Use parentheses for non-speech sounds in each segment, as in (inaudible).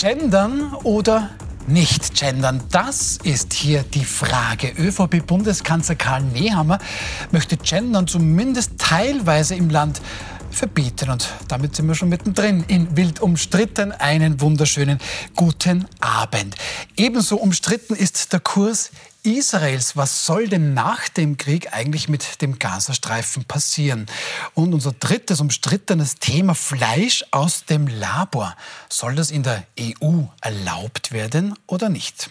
Gendern oder nicht gendern? Das ist hier die Frage. ÖVP-Bundeskanzler Karl Nehammer möchte gendern zumindest teilweise im Land verbieten. Und damit sind wir schon mittendrin in wild umstritten. Einen wunderschönen guten Abend. Ebenso umstritten ist der Kurs Israels, was soll denn nach dem Krieg eigentlich mit dem Gazastreifen passieren? Und unser drittes umstrittenes Thema Fleisch aus dem Labor. Soll das in der EU erlaubt werden oder nicht?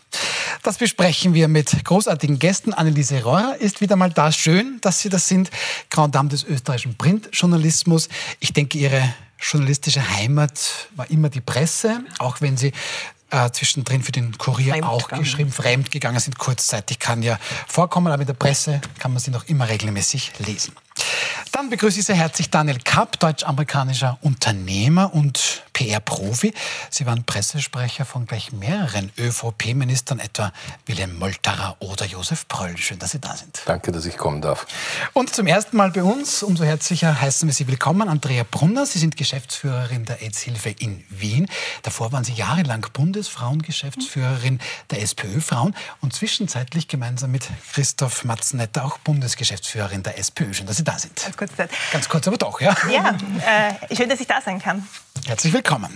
Das besprechen wir mit großartigen Gästen. Anneliese Rohrer ist wieder mal da. Schön, dass Sie das sind. Grand Dame des österreichischen Printjournalismus. Ich denke, Ihre journalistische Heimat war immer die Presse, auch wenn Sie äh, zwischendrin für den Kurier fremd auch gegangen. geschrieben, fremd gegangen sind kurzzeitig, kann ja vorkommen, aber in der Presse kann man sie noch immer regelmäßig lesen. Dann begrüße ich sehr herzlich Daniel Kapp, deutsch-amerikanischer Unternehmer und PR-Profi. Sie waren Pressesprecher von gleich mehreren ÖVP-Ministern, etwa Wilhelm Molterer oder Josef Pröll. Schön, dass Sie da sind. Danke, dass ich kommen darf. Und zum ersten Mal bei uns, umso herzlicher heißen wir Sie willkommen, Andrea Brunner. Sie sind Geschäftsführerin der AIDS-Hilfe in Wien. Davor waren Sie jahrelang Bundesfrauengeschäftsführerin der SPÖ Frauen und zwischenzeitlich gemeinsam mit Christoph Matzenetter auch Bundesgeschäftsführerin der SPÖ. Schön, dass Sie da sind. Ganz kurz. Ganz kurz, aber doch, ja. Ja, äh, schön, dass ich da sein kann. Herzlich willkommen.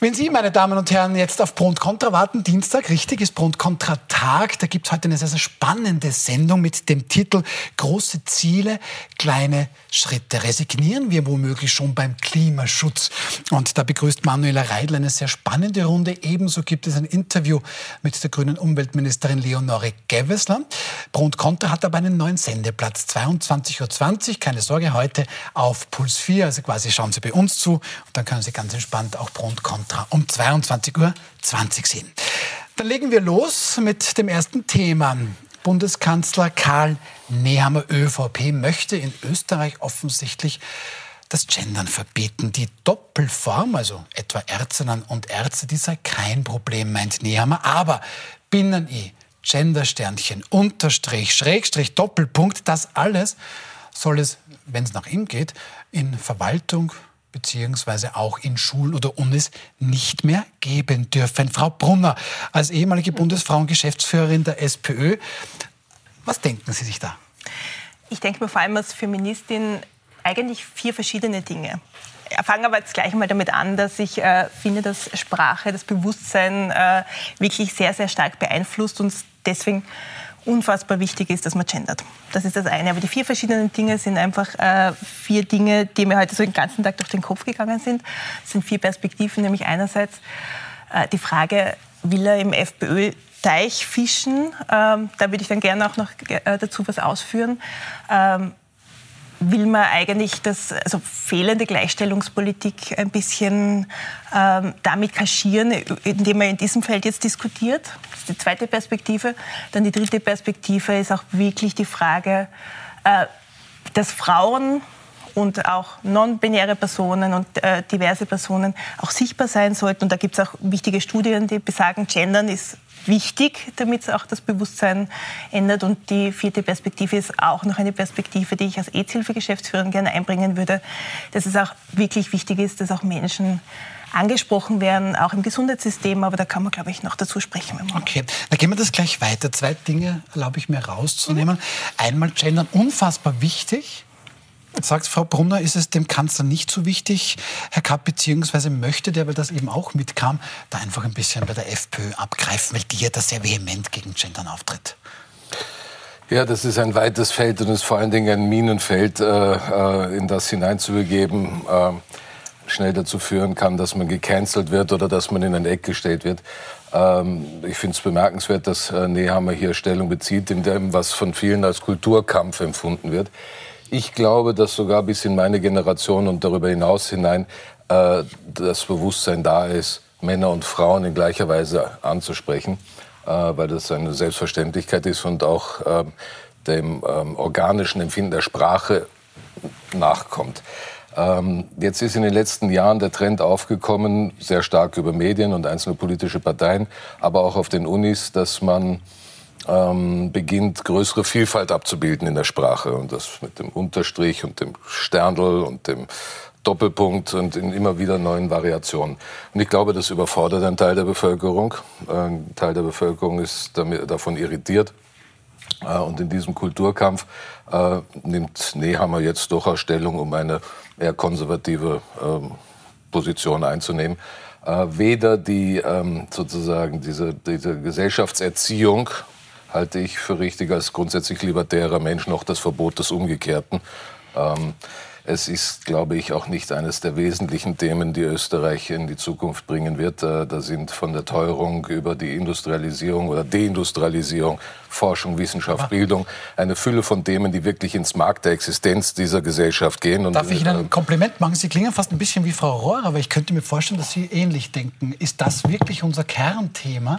Wenn Sie, meine Damen und Herren, jetzt auf Pro und Contra warten, Dienstag, richtig, ist Pro und Contra Tag. Da gibt es heute eine sehr, sehr spannende Sendung mit dem Titel Große Ziele, kleine Schritte. Resignieren wir womöglich schon beim Klimaschutz? Und da begrüßt Manuela Reidl eine sehr spannende Runde. Ebenso gibt es ein Interview mit der grünen Umweltministerin Leonore Gewessler. Pro und Contra hat aber einen neuen Sendeplatz, 22.20 Uhr. Keine Sorge, heute auf Puls 4. Also quasi schauen Sie bei uns zu und dann können Sie ganz entspannt auch Pro und Contra Contra um 22.20 Uhr sehen. Dann legen wir los mit dem ersten Thema. Bundeskanzler Karl Nehammer ÖVP möchte in Österreich offensichtlich das Gendern verbieten. Die Doppelform, also etwa Ärztinnen und Ärzte, die sei kein Problem, meint Nehammer. Aber Binnen-I, Gendersternchen, Unterstrich, Schrägstrich, Doppelpunkt, das alles soll es, wenn es nach ihm geht, in Verwaltung, beziehungsweise auch in Schulen oder Unis nicht mehr geben dürfen. Frau Brunner, als ehemalige Bundesfrauengeschäftsführerin der SPÖ, was denken Sie sich da? Ich denke mir vor allem als Feministin eigentlich vier verschiedene Dinge. Ich fange aber jetzt gleich mal damit an, dass ich äh, finde, dass Sprache, das Bewusstsein äh, wirklich sehr, sehr stark beeinflusst und deswegen unfassbar wichtig ist, dass man gendert. Das ist das eine. Aber die vier verschiedenen Dinge sind einfach äh, vier Dinge, die mir heute so den ganzen Tag durch den Kopf gegangen sind. Das sind vier Perspektiven, nämlich einerseits äh, die Frage, will er im FPÖ Teich fischen? Ähm, da würde ich dann gerne auch noch äh, dazu was ausführen. Ähm, will man eigentlich das, also fehlende Gleichstellungspolitik ein bisschen ähm, damit kaschieren, indem man in diesem Feld jetzt diskutiert. Das ist die zweite Perspektive. Dann die dritte Perspektive ist auch wirklich die Frage, äh, dass Frauen und auch non-binäre Personen und äh, diverse Personen auch sichtbar sein sollten. Und da gibt es auch wichtige Studien, die besagen, Gendern ist wichtig, damit auch das Bewusstsein ändert. Und die vierte Perspektive ist auch noch eine Perspektive, die ich als EZ-Hilfe-Geschäftsführerin gerne einbringen würde, dass es auch wirklich wichtig ist, dass auch Menschen angesprochen werden, auch im Gesundheitssystem. Aber da kann man, glaube ich, noch dazu sprechen. Okay, dann gehen wir das gleich weiter. Zwei Dinge erlaube ich mir rauszunehmen. Mhm. Einmal Gendern, unfassbar wichtig. Sagt Frau Brunner, ist es dem Kanzler nicht so wichtig, Herr Kapp, beziehungsweise möchte der, weil das eben auch mitkam, da einfach ein bisschen bei der FPÖ abgreifen, weil die ja da sehr vehement gegen Gendern auftritt? Ja, das ist ein weites Feld und ist vor allen Dingen ein Minenfeld, äh, äh, in das hineinzubegeben, äh, schnell dazu führen kann, dass man gecancelt wird oder dass man in ein Eck gestellt wird. Ähm, ich finde es bemerkenswert, dass äh, Nehammer hier Stellung bezieht, in dem, was von vielen als Kulturkampf empfunden wird. Ich glaube, dass sogar bis in meine Generation und darüber hinaus hinein äh, das Bewusstsein da ist, Männer und Frauen in gleicher Weise anzusprechen, äh, weil das eine Selbstverständlichkeit ist und auch äh, dem ähm, organischen Empfinden der Sprache nachkommt. Ähm, jetzt ist in den letzten Jahren der Trend aufgekommen, sehr stark über Medien und einzelne politische Parteien, aber auch auf den Unis, dass man ähm, beginnt, größere Vielfalt abzubilden in der Sprache. Und das mit dem Unterstrich und dem Sterndl und dem Doppelpunkt und in immer wieder neuen Variationen. Und ich glaube, das überfordert einen Teil der Bevölkerung. Ein Teil der Bevölkerung ist davon irritiert. Äh, und in diesem Kulturkampf äh, nimmt Nehammer jetzt durchaus Stellung, um eine eher konservative ähm, Position einzunehmen. Äh, weder die ähm, sozusagen diese, diese Gesellschaftserziehung halte ich für richtig als grundsätzlich libertärer Mensch noch das Verbot des Umgekehrten. Ähm, es ist, glaube ich, auch nicht eines der wesentlichen Themen, die Österreich in die Zukunft bringen wird. Äh, da sind von der Teuerung über die Industrialisierung oder Deindustrialisierung, Forschung, Wissenschaft, Bildung eine Fülle von Themen, die wirklich ins Markt der Existenz dieser Gesellschaft gehen. Und Darf ich Ihnen ein äh, Kompliment machen? Sie klingen fast ein bisschen wie Frau Rohr, aber ich könnte mir vorstellen, dass Sie ähnlich denken. Ist das wirklich unser Kernthema?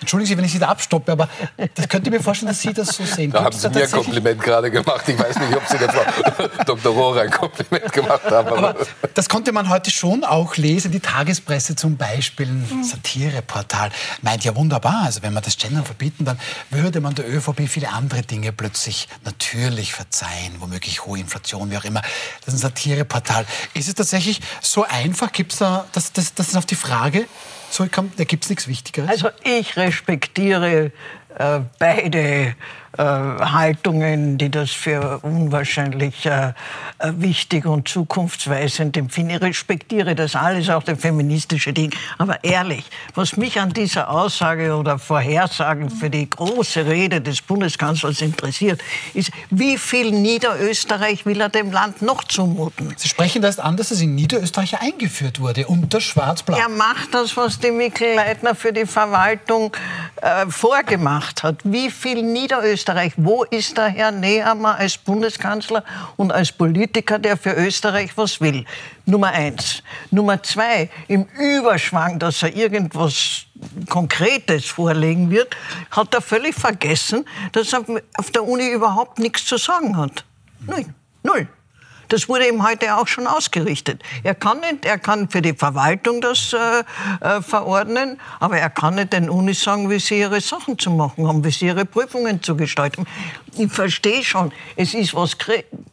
Entschuldigen Sie, wenn ich Sie da abstoppe, aber das könnte ich mir vorstellen, dass Sie das so sehen. Da haben Sie mir ein Kompliment gerade gemacht. Ich weiß nicht, ob Sie der Frau (laughs) Dr. Rohrer ein Kompliment gemacht haben. Aber, aber das konnte man heute schon auch lesen. Die Tagespresse zum Beispiel, ein Satireportal, meint ja wunderbar. Also wenn wir das Gendern verbieten, dann würde man der ÖVP viele andere Dinge plötzlich natürlich verzeihen, womöglich hohe Inflation, wie auch immer. Das ist ein Satireportal. Ist es tatsächlich so einfach? Gibt es da, das, das, das ist auf die Frage, zurückkommt, da gibt es nichts Wichtigeres? Also ich respektiere äh, beide Haltungen, die das für unwahrscheinlich äh, äh, wichtig und zukunftsweisend empfinden. Ich respektiere das alles, auch das feministische Ding. Aber ehrlich, was mich an dieser Aussage oder Vorhersagen für die große Rede des Bundeskanzlers interessiert, ist, wie viel Niederösterreich will er dem Land noch zumuten? Sie sprechen das an, dass es in Niederösterreich eingeführt wurde, unter Schwarz-Blau. Er macht das, was die Mikl-Leitner für die Verwaltung äh, vorgemacht hat. Wie viel Niederösterreich Österreich. Wo ist der Herr Nehammer als Bundeskanzler und als Politiker, der für Österreich was will? Nummer eins. Nummer zwei, im Überschwang, dass er irgendwas Konkretes vorlegen wird, hat er völlig vergessen, dass er auf der Uni überhaupt nichts zu sagen hat. Null. Null. Das wurde ihm heute auch schon ausgerichtet. Er kann nicht, er kann für die Verwaltung das äh, äh, verordnen, aber er kann nicht den Unis sagen, wie sie ihre Sachen zu machen haben, wie sie ihre Prüfungen zu gestalten. Ich verstehe schon, es ist was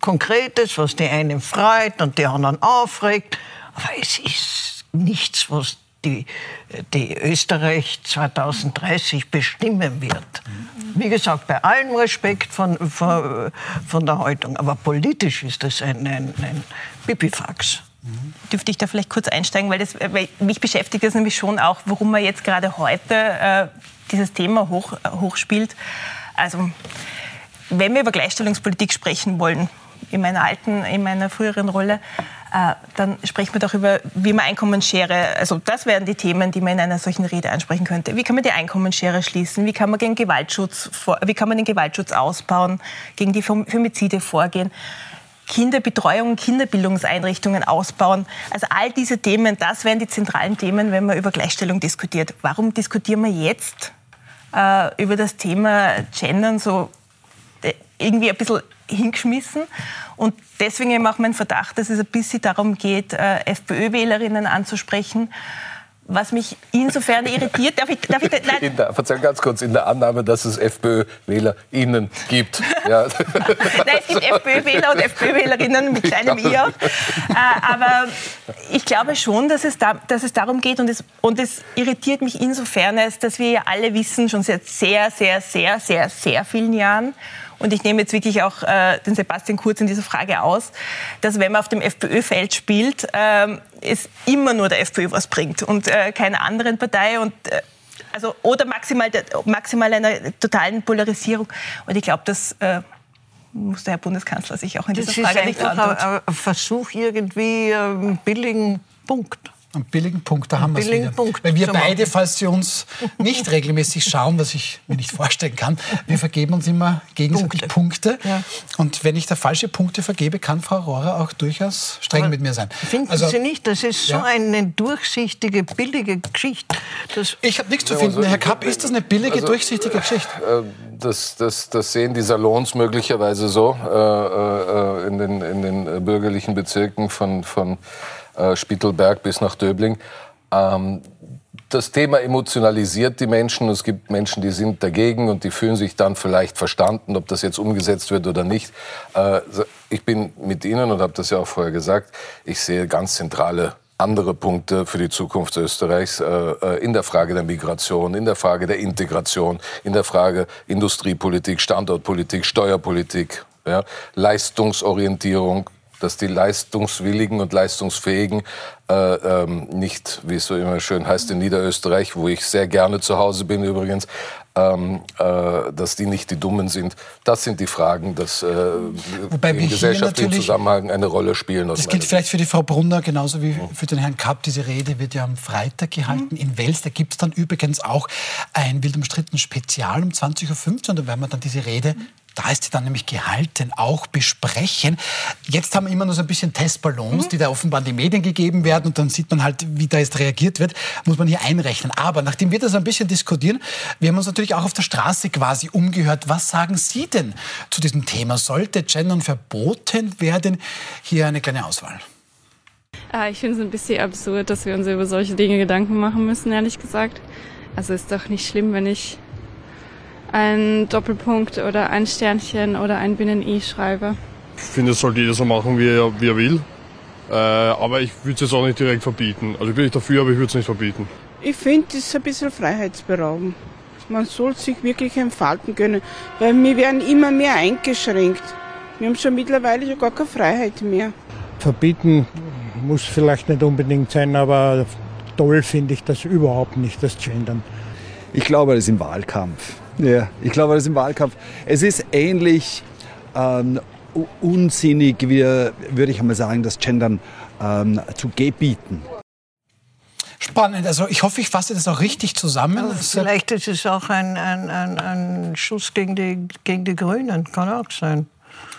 Konkretes, was die einen freut und die anderen aufregt, aber es ist nichts, was die, die Österreich 2030 bestimmen wird. Wie gesagt, bei allem Respekt von, von, von der Haltung, aber politisch ist das ein, ein, ein Pipifax. Dürfte ich da vielleicht kurz einsteigen, weil, das, weil mich beschäftigt das nämlich schon auch, warum man jetzt gerade heute äh, dieses Thema hoch, hochspielt. Also, wenn wir über Gleichstellungspolitik sprechen wollen, in meiner alten, in meiner früheren Rolle, dann sprechen wir doch über, wie man Einkommensschere, also das wären die Themen, die man in einer solchen Rede ansprechen könnte. Wie kann man die Einkommensschere schließen? Wie kann man, gegen Gewaltschutz, wie kann man den Gewaltschutz ausbauen, gegen die Femizide vorgehen? Kinderbetreuung, Kinderbildungseinrichtungen ausbauen. Also all diese Themen, das wären die zentralen Themen, wenn man über Gleichstellung diskutiert. Warum diskutieren wir jetzt äh, über das Thema Gendern so äh, irgendwie ein bisschen hingeschmissen. Und deswegen eben auch mein Verdacht, dass es ein bisschen darum geht, äh, FPÖ-Wählerinnen anzusprechen. Was mich insofern irritiert, darf ich, darf ich nein. In der, Verzeihung, ganz kurz, in der Annahme, dass es FPÖ-WählerInnen gibt. (laughs) Ja. nein, es gibt FPÖ-Wähler und FPÖ-Wählerinnen mit kleinem I auch. Äh, aber ich glaube schon, dass es, da, dass es darum geht und es, und es irritiert mich insofern, als dass wir ja alle wissen, schon seit sehr, sehr, sehr, sehr, sehr vielen Jahren, und ich nehme jetzt wirklich auch äh, den Sebastian Kurz in dieser Frage aus, dass wenn man auf dem FPÖ-Feld spielt, äh, es immer nur der FPÖ was bringt und äh, keiner anderen Partei. Und, äh, also, oder maximal, maximal einer totalen Polarisierung. Und ich glaube, das äh, muss der Herr Bundeskanzler sich auch in dieser das Frage nicht antworten. Das ist ein Versuch, irgendwie einen billigen Punkt einen billigen Punkt, da haben wir es wieder. Punkt Weil wir beide, falls Sie uns nicht regelmäßig schauen, was ich mir nicht vorstellen kann, wir vergeben uns immer gegenseitig Punkte. Punkte. Ja. Und wenn ich da falsche Punkte vergebe, kann Frau Rohrer auch durchaus streng Aber mit mir sein. Finden also, Sie nicht? Das ist so ja. eine durchsichtige, billige Geschichte. ich habe nichts zu finden. Also, Herr Kapp, ist das eine billige, also, durchsichtige Geschichte? Äh, das, das, das, sehen die Salons möglicherweise so äh, äh, in, den, in den bürgerlichen Bezirken von, von äh, Spittelberg bis nach Döbling. Ähm, das Thema emotionalisiert die Menschen. Es gibt Menschen, die sind dagegen und die fühlen sich dann vielleicht verstanden, ob das jetzt umgesetzt wird oder nicht. Äh, ich bin mit Ihnen und habe das ja auch vorher gesagt, ich sehe ganz zentrale andere Punkte für die Zukunft Österreichs äh, äh, in der Frage der Migration, in der Frage der Integration, in der Frage Industriepolitik, Standortpolitik, Steuerpolitik, ja, Leistungsorientierung, dass die Leistungswilligen und Leistungsfähigen äh, ähm, nicht, wie es so immer schön heißt in Niederösterreich, wo ich sehr gerne zu Hause bin übrigens, ähm, äh, dass die nicht die Dummen sind. Das sind die Fragen, die äh, im gesellschaftlichen Zusammenhang eine Rolle spielen. Das gilt vielleicht für die Frau Brunner genauso wie für den Herrn Kapp. Diese Rede wird ja am Freitag gehalten mhm. in Wels. Da gibt es dann übrigens auch ein wild umstritten Spezial um 20.15 Uhr. Da werden wir dann diese Rede da ist sie dann nämlich gehalten, auch besprechen. Jetzt haben wir immer nur so ein bisschen Testballons, mhm. die da offenbar in die Medien gegeben werden und dann sieht man halt, wie da jetzt reagiert wird, muss man hier einrechnen. Aber nachdem wir das ein bisschen diskutieren, wir haben uns natürlich auch auf der Straße quasi umgehört. Was sagen Sie denn zu diesem Thema? Sollte Gendern verboten werden? Hier eine kleine Auswahl. Ah, ich finde es ein bisschen absurd, dass wir uns über solche Dinge Gedanken machen müssen, ehrlich gesagt. Also ist doch nicht schlimm, wenn ich ein Doppelpunkt oder ein Sternchen oder ein Binnen-I schreibe. Ich finde, es sollte jeder so machen, wie er, wie er will. Äh, aber ich würde es jetzt auch nicht direkt verbieten. Also ich bin nicht dafür, aber ich würde es nicht verbieten. Ich finde, das ist ein bisschen Freiheitsberauben. Man soll sich wirklich entfalten können, weil wir werden immer mehr eingeschränkt. Wir haben schon mittlerweile schon gar keine Freiheit mehr. Verbieten muss vielleicht nicht unbedingt sein, aber toll finde ich das überhaupt nicht, das Gendern. Ich glaube, das ist im Wahlkampf. Ja, ich glaube, das ist im Wahlkampf. Es ist ähnlich ähm, unsinnig, wie, würde ich einmal sagen, das Gendern ähm, zu gebieten. Spannend. Also ich hoffe, ich fasse das auch richtig zusammen. Ja, vielleicht ist es auch ein, ein, ein, ein Schuss gegen die, gegen die Grünen. Kann auch sein.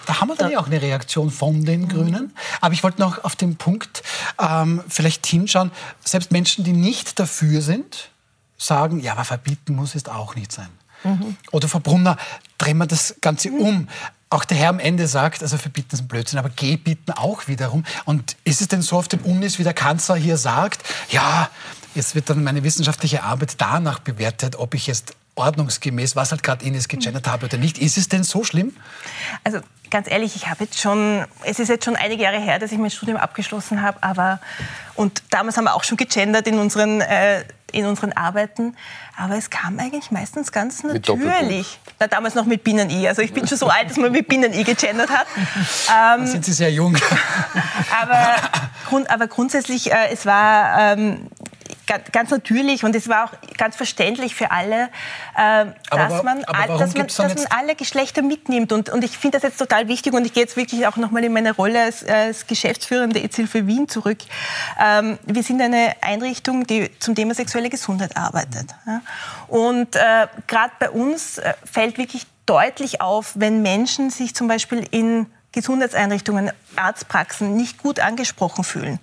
Da haben wir dann ja auch eine Reaktion von den Grünen. Aber ich wollte noch auf den Punkt ähm, vielleicht hinschauen. Selbst Menschen, die nicht dafür sind, sagen, ja, aber verbieten muss es auch nicht sein. Mhm. Oder Frau Brunner, drehen wir das Ganze um. Auch der Herr am Ende sagt, also verbieten ist ein Blödsinn, aber gebitten auch wiederum. Und ist es denn so auf den Unis, wie der Kanzler hier sagt, ja, jetzt wird dann meine wissenschaftliche Arbeit danach bewertet, ob ich jetzt ordnungsgemäß, was halt gerade Ines gegendert habe oder nicht. Ist es denn so schlimm? Also ganz ehrlich, ich habe jetzt schon, es ist jetzt schon einige Jahre her, dass ich mein Studium abgeschlossen habe, aber und damals haben wir auch schon gegendert in unseren äh, in unseren Arbeiten, aber es kam eigentlich meistens ganz natürlich. Na, damals noch mit Binnen-I. Also ich bin schon so alt, dass man mit Binnen-I gegendert hat. (laughs) Ähm, sind Sie sehr jung. aber, grund, aber grundsätzlich, äh, es war ähm, ganz natürlich und es war auch ganz verständlich für alle, äh, dass, man, dass, man, dass man alle Geschlechter mitnimmt. Und, und ich finde das jetzt total wichtig und ich gehe jetzt wirklich auch nochmal in meine Rolle als, als Geschäftsführende EZ-Hilfe Wien zurück. Ähm, wir sind eine Einrichtung, die zum Thema sexuelle Gesundheit arbeitet. Ja? Und äh, gerade bei uns äh, fällt wirklich deutlich auf, wenn Menschen sich zum Beispiel in Gesundheitseinrichtungen, Arztpraxen nicht gut angesprochen fühlen,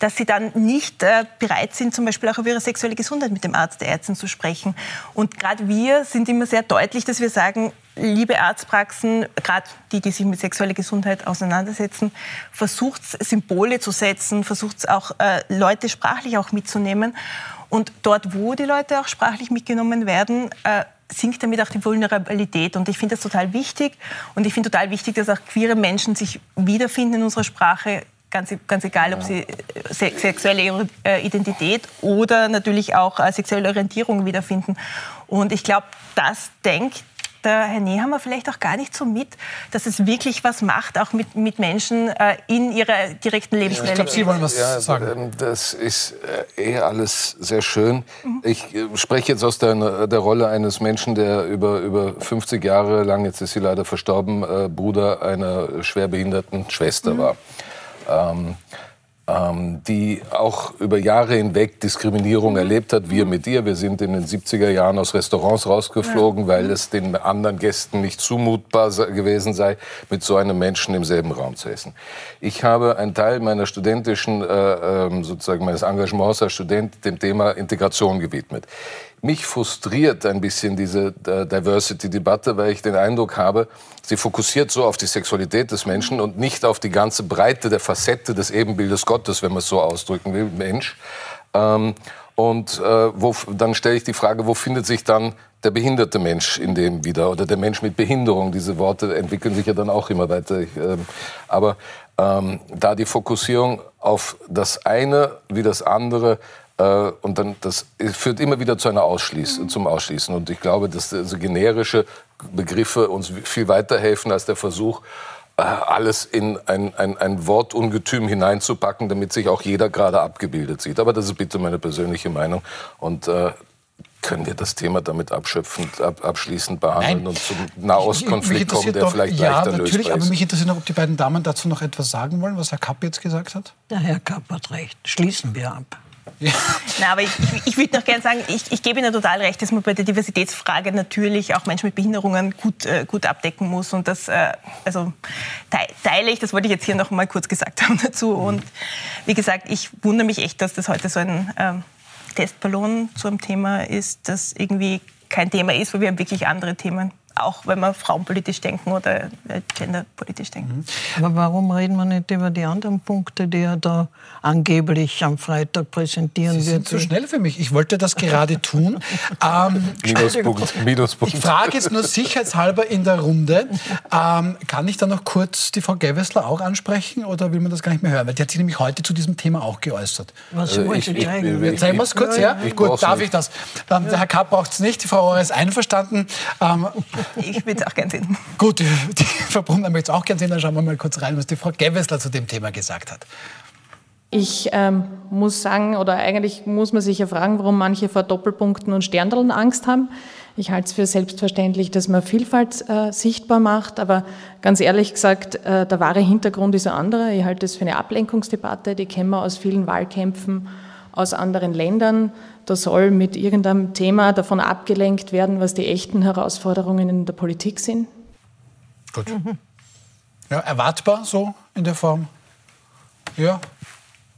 dass sie dann nicht äh, bereit sind, zum Beispiel auch über ihre sexuelle Gesundheit mit dem Arzt, der Ärztin zu sprechen. Und gerade wir sind immer sehr deutlich, dass wir sagen, liebe Arztpraxen, gerade die, die sich mit sexueller Gesundheit auseinandersetzen, versucht Symbole zu setzen, versucht auch äh, Leute sprachlich auch mitzunehmen. Und dort, wo die Leute auch sprachlich mitgenommen werden, äh, sinkt damit auch die Vulnerabilität. Und ich finde das total wichtig. Und ich finde total wichtig, dass auch queere Menschen sich wiederfinden in unserer Sprache. Ganz, ganz egal, ob sie äh, sexuelle äh, Identität oder natürlich auch äh, sexuelle Orientierung wiederfinden. Und ich glaube, das denkt der Herr Nehammer vielleicht auch gar nicht so mit, dass es wirklich was macht, auch mit, mit Menschen äh, in ihrer direkten Lebenswelt. Ich glaube, Sie wollen was ja, sagen. Ähm, das ist eh alles sehr schön. Mhm. Ich spreche jetzt aus der, der Rolle eines Menschen, der über, über 50 Jahre lang, jetzt ist sie leider verstorben, äh, Bruder einer schwerbehinderten Schwester mhm. war. Ähm, ähm, die auch über Jahre hinweg Diskriminierung erlebt hat. Wir mit ihr. Wir sind in den 70er Jahren aus Restaurants rausgeflogen, weil es den anderen Gästen nicht zumutbar gewesen sei, mit so einem Menschen im selben Raum zu essen. Ich habe einen Teil meiner studentischen, äh, ähm, sozusagen meines Engagements als Student dem Thema Integration gewidmet. Mich frustriert ein bisschen diese äh, Diversity-Debatte, weil ich den Eindruck habe, sie fokussiert so auf die Sexualität des Menschen und nicht auf die ganze Breite der Facette des Ebenbildes Gottes, wenn man es so ausdrücken will, Mensch. Ähm, Und äh, wo, dann stelle ich die Frage, wo findet sich dann der behinderte Mensch in dem wieder oder der Mensch mit Behinderung? Diese Worte entwickeln sich ja dann auch immer weiter. Ich, ähm, aber ähm, da die Fokussierung auf das eine wie das andere und dann das führt immer wieder zu einer Ausschließ, mhm. zum Ausschließen. Und ich glaube, dass also generische Begriffe uns viel weiterhelfen als der Versuch, äh, alles in ein, ein, ein Wortungetüm hineinzupacken, damit sich auch jeder gerade abgebildet sieht. Aber das ist bitte meine persönliche Meinung. Und äh, können wir das Thema damit abschöpfend, ab, abschließend behandeln Nein. und zum Nahostkonflikt kommen, der doch, vielleicht ja, leichter lösbar natürlich, aber mich interessiert noch, ob die beiden Damen dazu noch etwas sagen wollen, was Herr Kapp jetzt gesagt hat. Der Herr Kapp hat recht. Schließen wir ab. Ja. Na, aber ich, ich würde noch gerne sagen, ich, ich gebe Ihnen total recht, dass man bei der Diversitätsfrage natürlich auch Menschen mit Behinderungen gut, äh, gut abdecken muss. Und das äh, also, teile ich, das wollte ich jetzt hier noch mal kurz gesagt haben (laughs) dazu. Und wie gesagt, ich wundere mich echt, dass das heute so ein ähm, Testballon zu einem Thema ist, das irgendwie kein Thema ist, weil wir haben wirklich andere Themen auch wenn wir frauenpolitisch denken oder äh, genderpolitisch denken. Mhm. Aber warum reden wir nicht über die anderen Punkte, die er da angeblich am Freitag präsentieren Sie wird? sind zu schnell für mich. Ich wollte das gerade tun. (laughs) Ähm, Minuspunkt, (laughs) Minuspunkt. Ich frage jetzt nur sicherheitshalber in der Runde. Ähm, kann ich da noch kurz die Frau Gewessler auch ansprechen oder will man das gar nicht mehr hören? Weil die hat sich nämlich heute zu diesem Thema auch geäußert. Was also wollte ich, eigentlich? Zeigen wir es kurz her? Ja? Gut, darf nicht. ich das? Ähm, der Herr Kapp braucht es nicht. Die Frau Rohr ist einverstanden. Ähm, ich würde es auch gerne sehen. Gut, (laughs) die, die Verbundene möchte es auch gerne sehen. Dann schauen wir mal kurz rein, was die Frau Gewessler zu dem Thema gesagt hat. Ich ähm, muss sagen, oder eigentlich muss man sich ja fragen, warum manche vor Doppelpunkten und Sterndeln Angst haben. Ich halte es für selbstverständlich, dass man Vielfalt äh, sichtbar macht, aber ganz ehrlich gesagt, äh, der wahre Hintergrund ist ein anderer. Ich halte es für eine Ablenkungsdebatte, die kennen wir aus vielen Wahlkämpfen aus anderen Ländern. Da soll mit irgendeinem Thema davon abgelenkt werden, was die echten Herausforderungen in der Politik sind. Gut. Mhm. Ja, erwartbar so in der Form? Ja.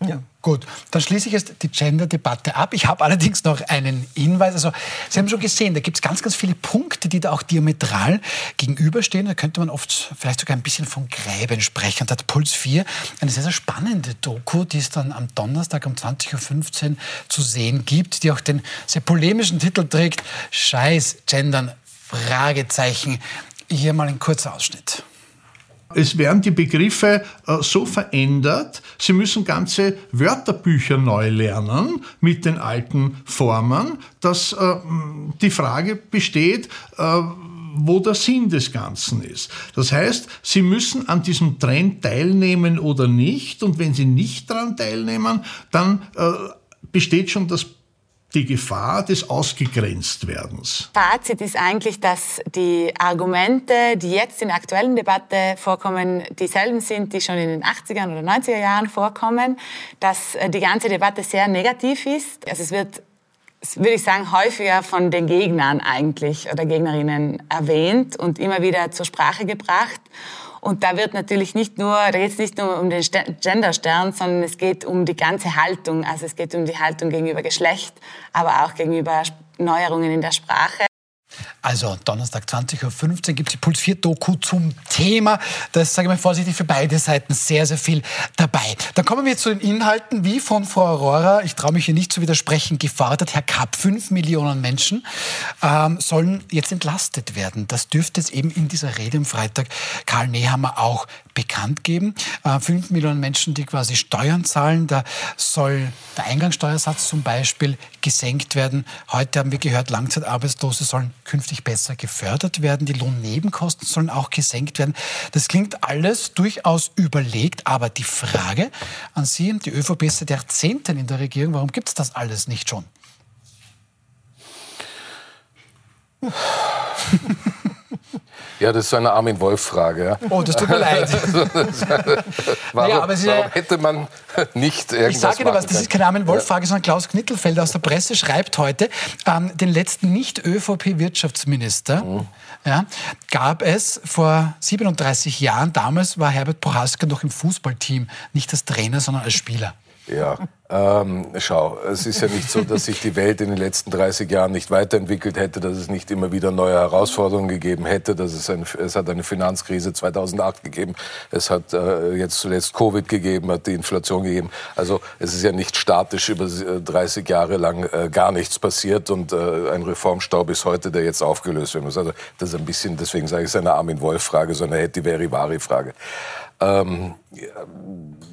Ja. Gut, dann schließe ich jetzt die Gender-Debatte ab. Ich habe allerdings noch einen Hinweis. Also, Sie haben schon gesehen, da gibt es ganz, ganz viele Punkte, die da auch diametral gegenüberstehen. Da könnte man oft vielleicht sogar ein bisschen von Gräben sprechen. Da hat Puls 4 eine sehr, sehr spannende Doku, die es dann am Donnerstag um 20.15 Uhr zu sehen gibt, die auch den sehr polemischen Titel trägt: Scheiß Gendern? Fragezeichen. Hier mal ein kurzer Ausschnitt. Es werden die Begriffe äh, so verändert, Sie müssen ganze Wörterbücher neu lernen mit den alten Formen, dass äh, die Frage besteht, äh, wo der Sinn des Ganzen ist. Das heißt, Sie müssen an diesem Trend teilnehmen oder nicht. Und wenn Sie nicht daran teilnehmen, dann äh, besteht schon das die Gefahr des Ausgegrenztwerdens. Fazit ist eigentlich, dass die Argumente, die jetzt in der aktuellen Debatte vorkommen, dieselben sind, die schon in den 80er oder 90er Jahren vorkommen, dass äh, die ganze Debatte sehr negativ ist. Also es wird würde ich sagen, häufiger von den Gegnern eigentlich oder Gegnerinnen erwähnt und immer wieder zur Sprache gebracht. Und da wird natürlich nicht nur, da geht es nicht nur um den Genderstern, sondern es geht um die ganze Haltung. Also es geht um die Haltung gegenüber Geschlecht, aber auch gegenüber Neuerungen in der Sprache. Also Donnerstag 20.15 Uhr gibt es die Puls 4 Doku zum Thema. Da ist, sage ich mal vorsichtig, für beide Seiten sehr, sehr viel dabei. Dann kommen wir zu den Inhalten, wie von Frau Aurora, ich traue mich hier nicht zu widersprechen, gefordert. Herr Kapp, fünf Millionen Menschen ähm, sollen jetzt entlastet werden. Das dürfte es eben in dieser Rede am Freitag Karl Nehammer auch bekannt geben. Äh, fünf Millionen Menschen, die quasi Steuern zahlen. Da soll der Eingangssteuersatz zum Beispiel gesenkt werden. Heute haben wir gehört, Langzeitarbeitslose sollen künftig besser gefördert werden. Die Lohnnebenkosten sollen auch gesenkt werden. Das klingt alles durchaus überlegt, aber die Frage an Sie, die ÖVP ist seit Jahrzehnten in der Regierung, warum gibt es das alles nicht schon? (laughs) Ja, das ist so eine Armin Wolf-Frage. Ja. Oh, das tut mir leid. (laughs) (laughs) warum, naja, aber warum hätte man nicht irgendwas Ich sage dir was, das ist keine Armin Wolf-Frage, sondern Klaus Knittelfeld aus der Presse schreibt heute, ähm, den letzten Nicht-ÖVP-Wirtschaftsminister mhm. ja, gab es vor 37 Jahren. Damals war Herbert Prohaska noch im Fußballteam, nicht als Trainer, sondern als Spieler. Ja, ähm, schau, es ist ja nicht so, dass sich die Welt in den letzten 30 Jahren nicht weiterentwickelt hätte, dass es nicht immer wieder neue Herausforderungen gegeben hätte. Dass es, eine, es hat eine Finanzkrise 2008 gegeben, es hat äh, jetzt zuletzt Covid gegeben, hat die Inflation gegeben. Also es ist ja nicht statisch über 30 Jahre lang äh, gar nichts passiert und äh, ein Reformstau bis heute, der jetzt aufgelöst werden muss. Also das ist ein bisschen, deswegen sage ich, es ist eine Armin-Wolf-Frage, so eine Hätti-Veri-Vari-Frage. Ähm,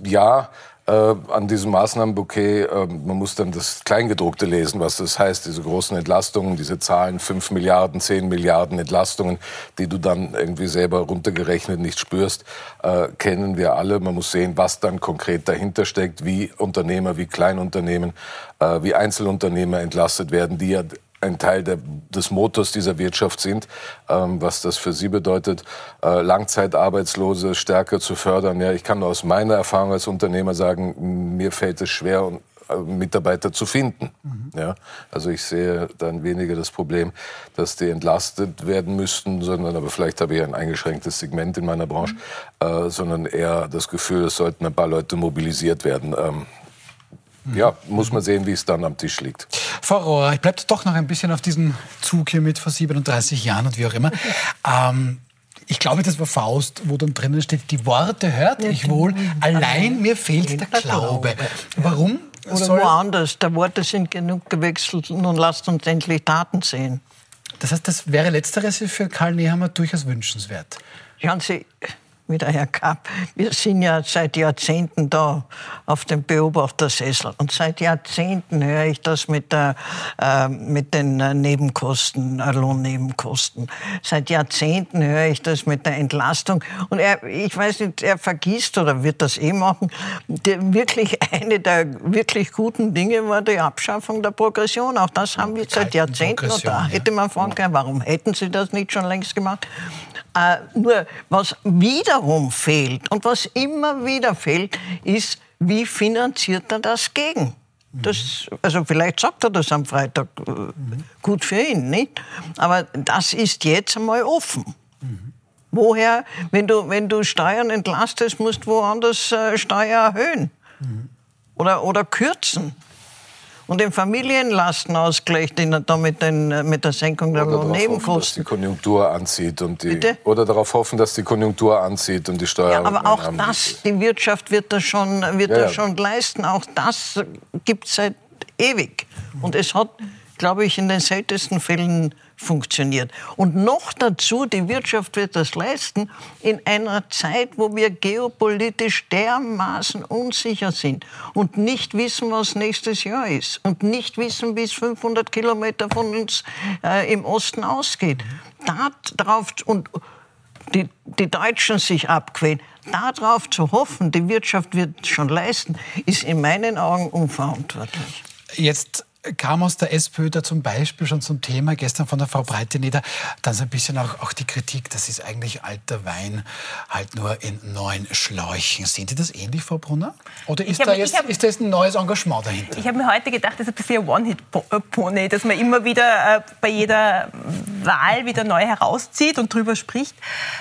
ja, äh, an diesem Maßnahmenbouquet, äh, man muss dann das Kleingedruckte lesen, was das heißt, diese großen Entlastungen, diese Zahlen, 5 Milliarden, 10 Milliarden Entlastungen, die du dann irgendwie selber runtergerechnet nicht spürst, äh, kennen wir alle. Man muss sehen, was dann konkret dahinter steckt, wie Unternehmer, wie Kleinunternehmen, äh, wie Einzelunternehmer entlastet werden, die ja ein Teil der, des Motors dieser Wirtschaft sind, ähm, was das für Sie bedeutet, äh, Langzeitarbeitslose stärker zu fördern. Ja, ich kann nur aus meiner Erfahrung als Unternehmer sagen, mir fällt es schwer, äh, Mitarbeiter zu finden. Mhm. Ja, also ich sehe dann weniger das Problem, dass die entlastet werden müssten, sondern aber vielleicht habe ich ein eingeschränktes Segment in meiner Branche, mhm. äh, sondern eher das Gefühl, es sollten ein paar Leute mobilisiert werden. Ähm, ja, muss man sehen, wie es dann am Tisch liegt. Frau Rohr, ich bleibe doch noch ein bisschen auf diesem Zug hier mit vor 37 Jahren und wie auch immer. (laughs) Ähm, ich glaube, das war Faust, wo dann drinnen steht, die Worte hörte ich wohl, allein mir fehlt der Glaube. Warum? Oder woanders, der Worte sind genug gewechselt, nun lasst uns endlich Taten sehen. Das heißt, das wäre letzteres für Karl Nehammer durchaus wünschenswert. Schauen Sie, wie der Herr Kapp. Wir sind ja seit Jahrzehnten da auf dem Beobachtersessel. Und seit Jahrzehnten höre ich das mit, der, äh, mit den äh, Nebenkosten, äh, Lohnnebenkosten. Seit Jahrzehnten höre ich das mit der Entlastung. Und er, ich weiß nicht, er vergisst oder wird das eh machen. Die, wirklich (laughs) eine der wirklich guten Dinge war die Abschaffung der Progression. Auch das haben wir seit Jahrzehnten. Und da hätte man fragen können, warum hätten Sie das nicht schon längst gemacht? Äh, nur was wiederum fehlt und was immer wieder fehlt, ist, wie finanziert er das gegen? Das, also vielleicht sagt er das am Freitag, äh, gut für ihn, nicht? Aber das ist jetzt einmal offen. Woher, wenn du, wenn du Steuern entlastest, musst du woanders äh, Steuer erhöhen oder, oder kürzen. Und den Familienlastenausgleich, den er da mit, den, mit der Senkung der Lohnnebenkosten. dass die Konjunktur anzieht und die, oder darauf hoffen, dass die Konjunktur anzieht und die Steuern. Ja, aber auch das, die Wirtschaft wird das schon, wird ja, das schon leisten. Auch das gibt es seit ewig. Und es hat, glaube ich, in den seltensten Fällen funktioniert. Und noch dazu, die Wirtschaft wird das leisten, in einer Zeit, wo wir geopolitisch dermaßen unsicher sind und nicht wissen, was nächstes Jahr ist und nicht wissen, wie es 500 Kilometer von uns äh, im Osten ausgeht. Darauf und die, die Deutschen sich abquälen, darauf zu hoffen, die Wirtschaft wird schon leisten, ist in meinen Augen unverantwortlich. Jetzt kam aus der SPÖ da zum Beispiel schon zum Thema, gestern von der Frau Breiteneder, dann so ein bisschen auch, auch die Kritik, das ist eigentlich alter Wein, halt nur in neuen Schläuchen. Sehen Sie das ähnlich, Frau Brunner? Oder ist, hab, da, jetzt, hab, ist da jetzt ein neues Engagement dahinter? Ich habe mir heute gedacht, das ist ein bisschen ein One-Hit-Pony, dass man immer wieder äh, bei jeder Wahl wieder neu herauszieht und drüber spricht.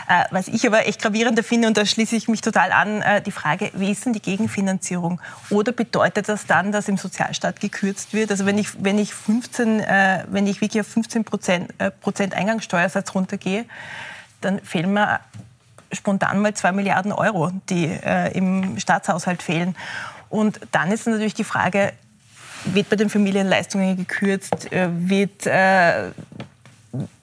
Äh, was ich aber echt gravierender finde, und da schließe ich mich total an, äh, die Frage, wie ist denn die Gegenfinanzierung? Oder bedeutet das dann, dass im Sozialstaat gekürzt wird? Also wenn ich, wenn ich 15, äh, wenn ich wirklich auf 15 Prozent, äh, Prozent Eingangssteuersatz runtergehe, dann fehlen mir spontan mal 2 Milliarden Euro, die äh, im Staatshaushalt fehlen. Und dann ist natürlich die Frage, wird bei den Familienleistungen gekürzt, äh, wird äh,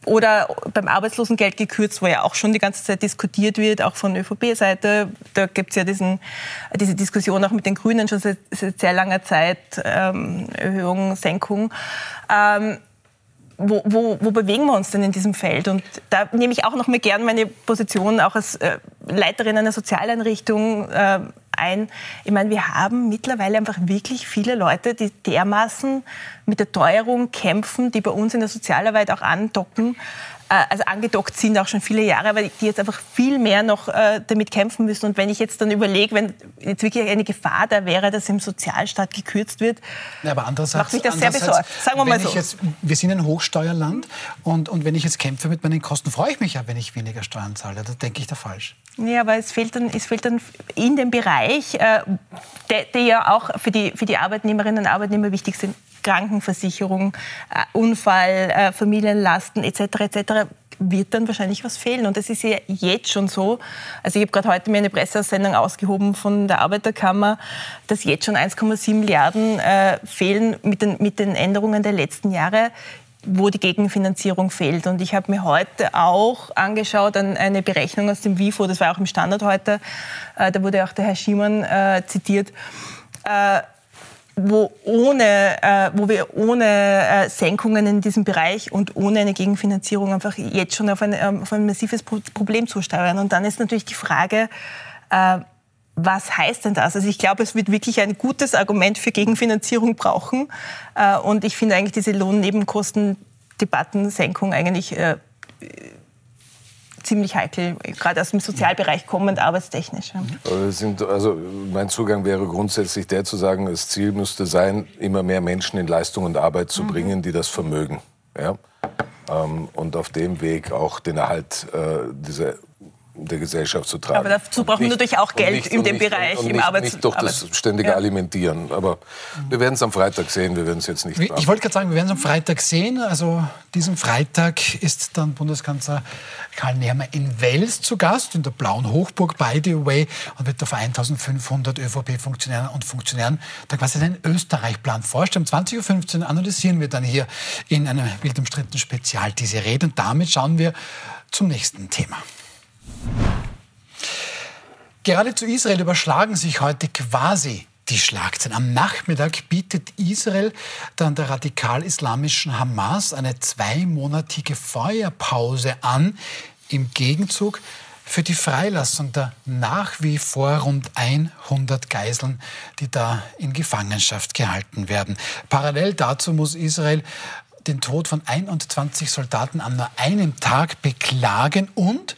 oder beim Arbeitslosengeld gekürzt, wo ja auch schon die ganze Zeit diskutiert wird, auch von ÖVP-Seite. Da gibt es ja diesen, diese Diskussion auch mit den Grünen schon seit, seit sehr langer Zeit, ähm, Erhöhung, Senkung. Ähm, wo, wo, wo, bewegen wir uns denn in diesem Feld? Und da nehme ich auch noch mal gern meine Position auch als äh, Leiterin einer Sozialeinrichtung äh, ein. Ich meine, wir haben mittlerweile einfach wirklich viele Leute, die dermaßen mit der Teuerung kämpfen, die bei uns in der Sozialarbeit auch andocken äh, also angedockt sind auch schon viele Jahre, aber die jetzt einfach viel mehr noch äh, damit kämpfen müssen. Und wenn ich jetzt dann überlege, wenn jetzt wirklich eine Gefahr da wäre, dass im Sozialstaat gekürzt wird, ja, aber macht mich das sehr besorgt. Sagen wir mal so. Jetzt, wir sind ein Hochsteuerland und, und wenn ich jetzt kämpfe mit meinen Kosten, freue ich mich ja, wenn ich weniger Steuern zahle. Da denke ich da falsch. Ja, aber es fehlt dann, es fehlt dann in dem Bereich, äh, der, der ja auch für die, für die Arbeitnehmerinnen und Arbeitnehmer wichtig sind, Krankenversicherung, äh, Unfall, äh, Familienlasten etc. etc wird dann wahrscheinlich was fehlen. Und das ist ja jetzt schon so. Also ich habe gerade heute mir eine Pressesendung ausgehoben von der Arbeiterkammer, dass jetzt schon 1,7 Milliarden äh, fehlen mit den, mit den Änderungen der letzten Jahre wo die Gegenfinanzierung fehlt. Und ich habe mir heute auch angeschaut, eine Berechnung aus dem WIFO, das war auch im Standard heute, äh, da wurde auch der Herr Schiemann äh, zitiert, äh, wo, ohne, äh, wo wir ohne äh, Senkungen in diesem Bereich und ohne eine Gegenfinanzierung einfach jetzt schon auf ein, ähm, auf ein massives Problem zusteuern. Und dann ist natürlich die Frage, äh, was heißt denn das? Also ich glaube, es wird wirklich ein gutes Argument für Gegenfinanzierung brauchen. Äh, und ich finde eigentlich diese Lohnnebenkostendebattensenkung eigentlich äh, ziemlich heikel, gerade aus dem Sozialbereich kommend, arbeitstechnisch. Also mein Zugang wäre grundsätzlich der zu sagen, das Ziel müsste sein, immer mehr Menschen in Leistung und Arbeit zu mhm. bringen, die das vermögen. Ja? Ähm, und auf dem Weg auch den Erhalt äh, dieser der Gesellschaft zu tragen. Aber dazu brauchen wir natürlich auch Geld nicht, in dem nicht, Bereich, und, und im Arbeits... Nicht durch das ständige ja. Alimentieren. Aber wir werden es am Freitag sehen, wir werden es jetzt nicht Ich, ich wollte gerade sagen, wir werden es am Freitag sehen. Also diesen Freitag ist dann Bundeskanzler Karl Nehammer in Wels zu Gast, in der blauen Hochburg, by the way, und wird da vor 1500 ÖVP-Funktionären und Funktionären da quasi den Österreich-Plan vorstellen. Um 20.15 Uhr analysieren wir dann hier in einem wild umstrittenen Spezial diese Rede. Und damit schauen wir zum nächsten Thema. Gerade zu Israel überschlagen sich heute quasi die Schlagzeilen. Am Nachmittag bietet Israel dann der radikal-islamischen Hamas eine zweimonatige Feuerpause an, im Gegenzug für die Freilassung der nach wie vor rund 100 Geiseln, die da in Gefangenschaft gehalten werden. Parallel dazu muss Israel den Tod von 21 Soldaten an nur einem Tag beklagen und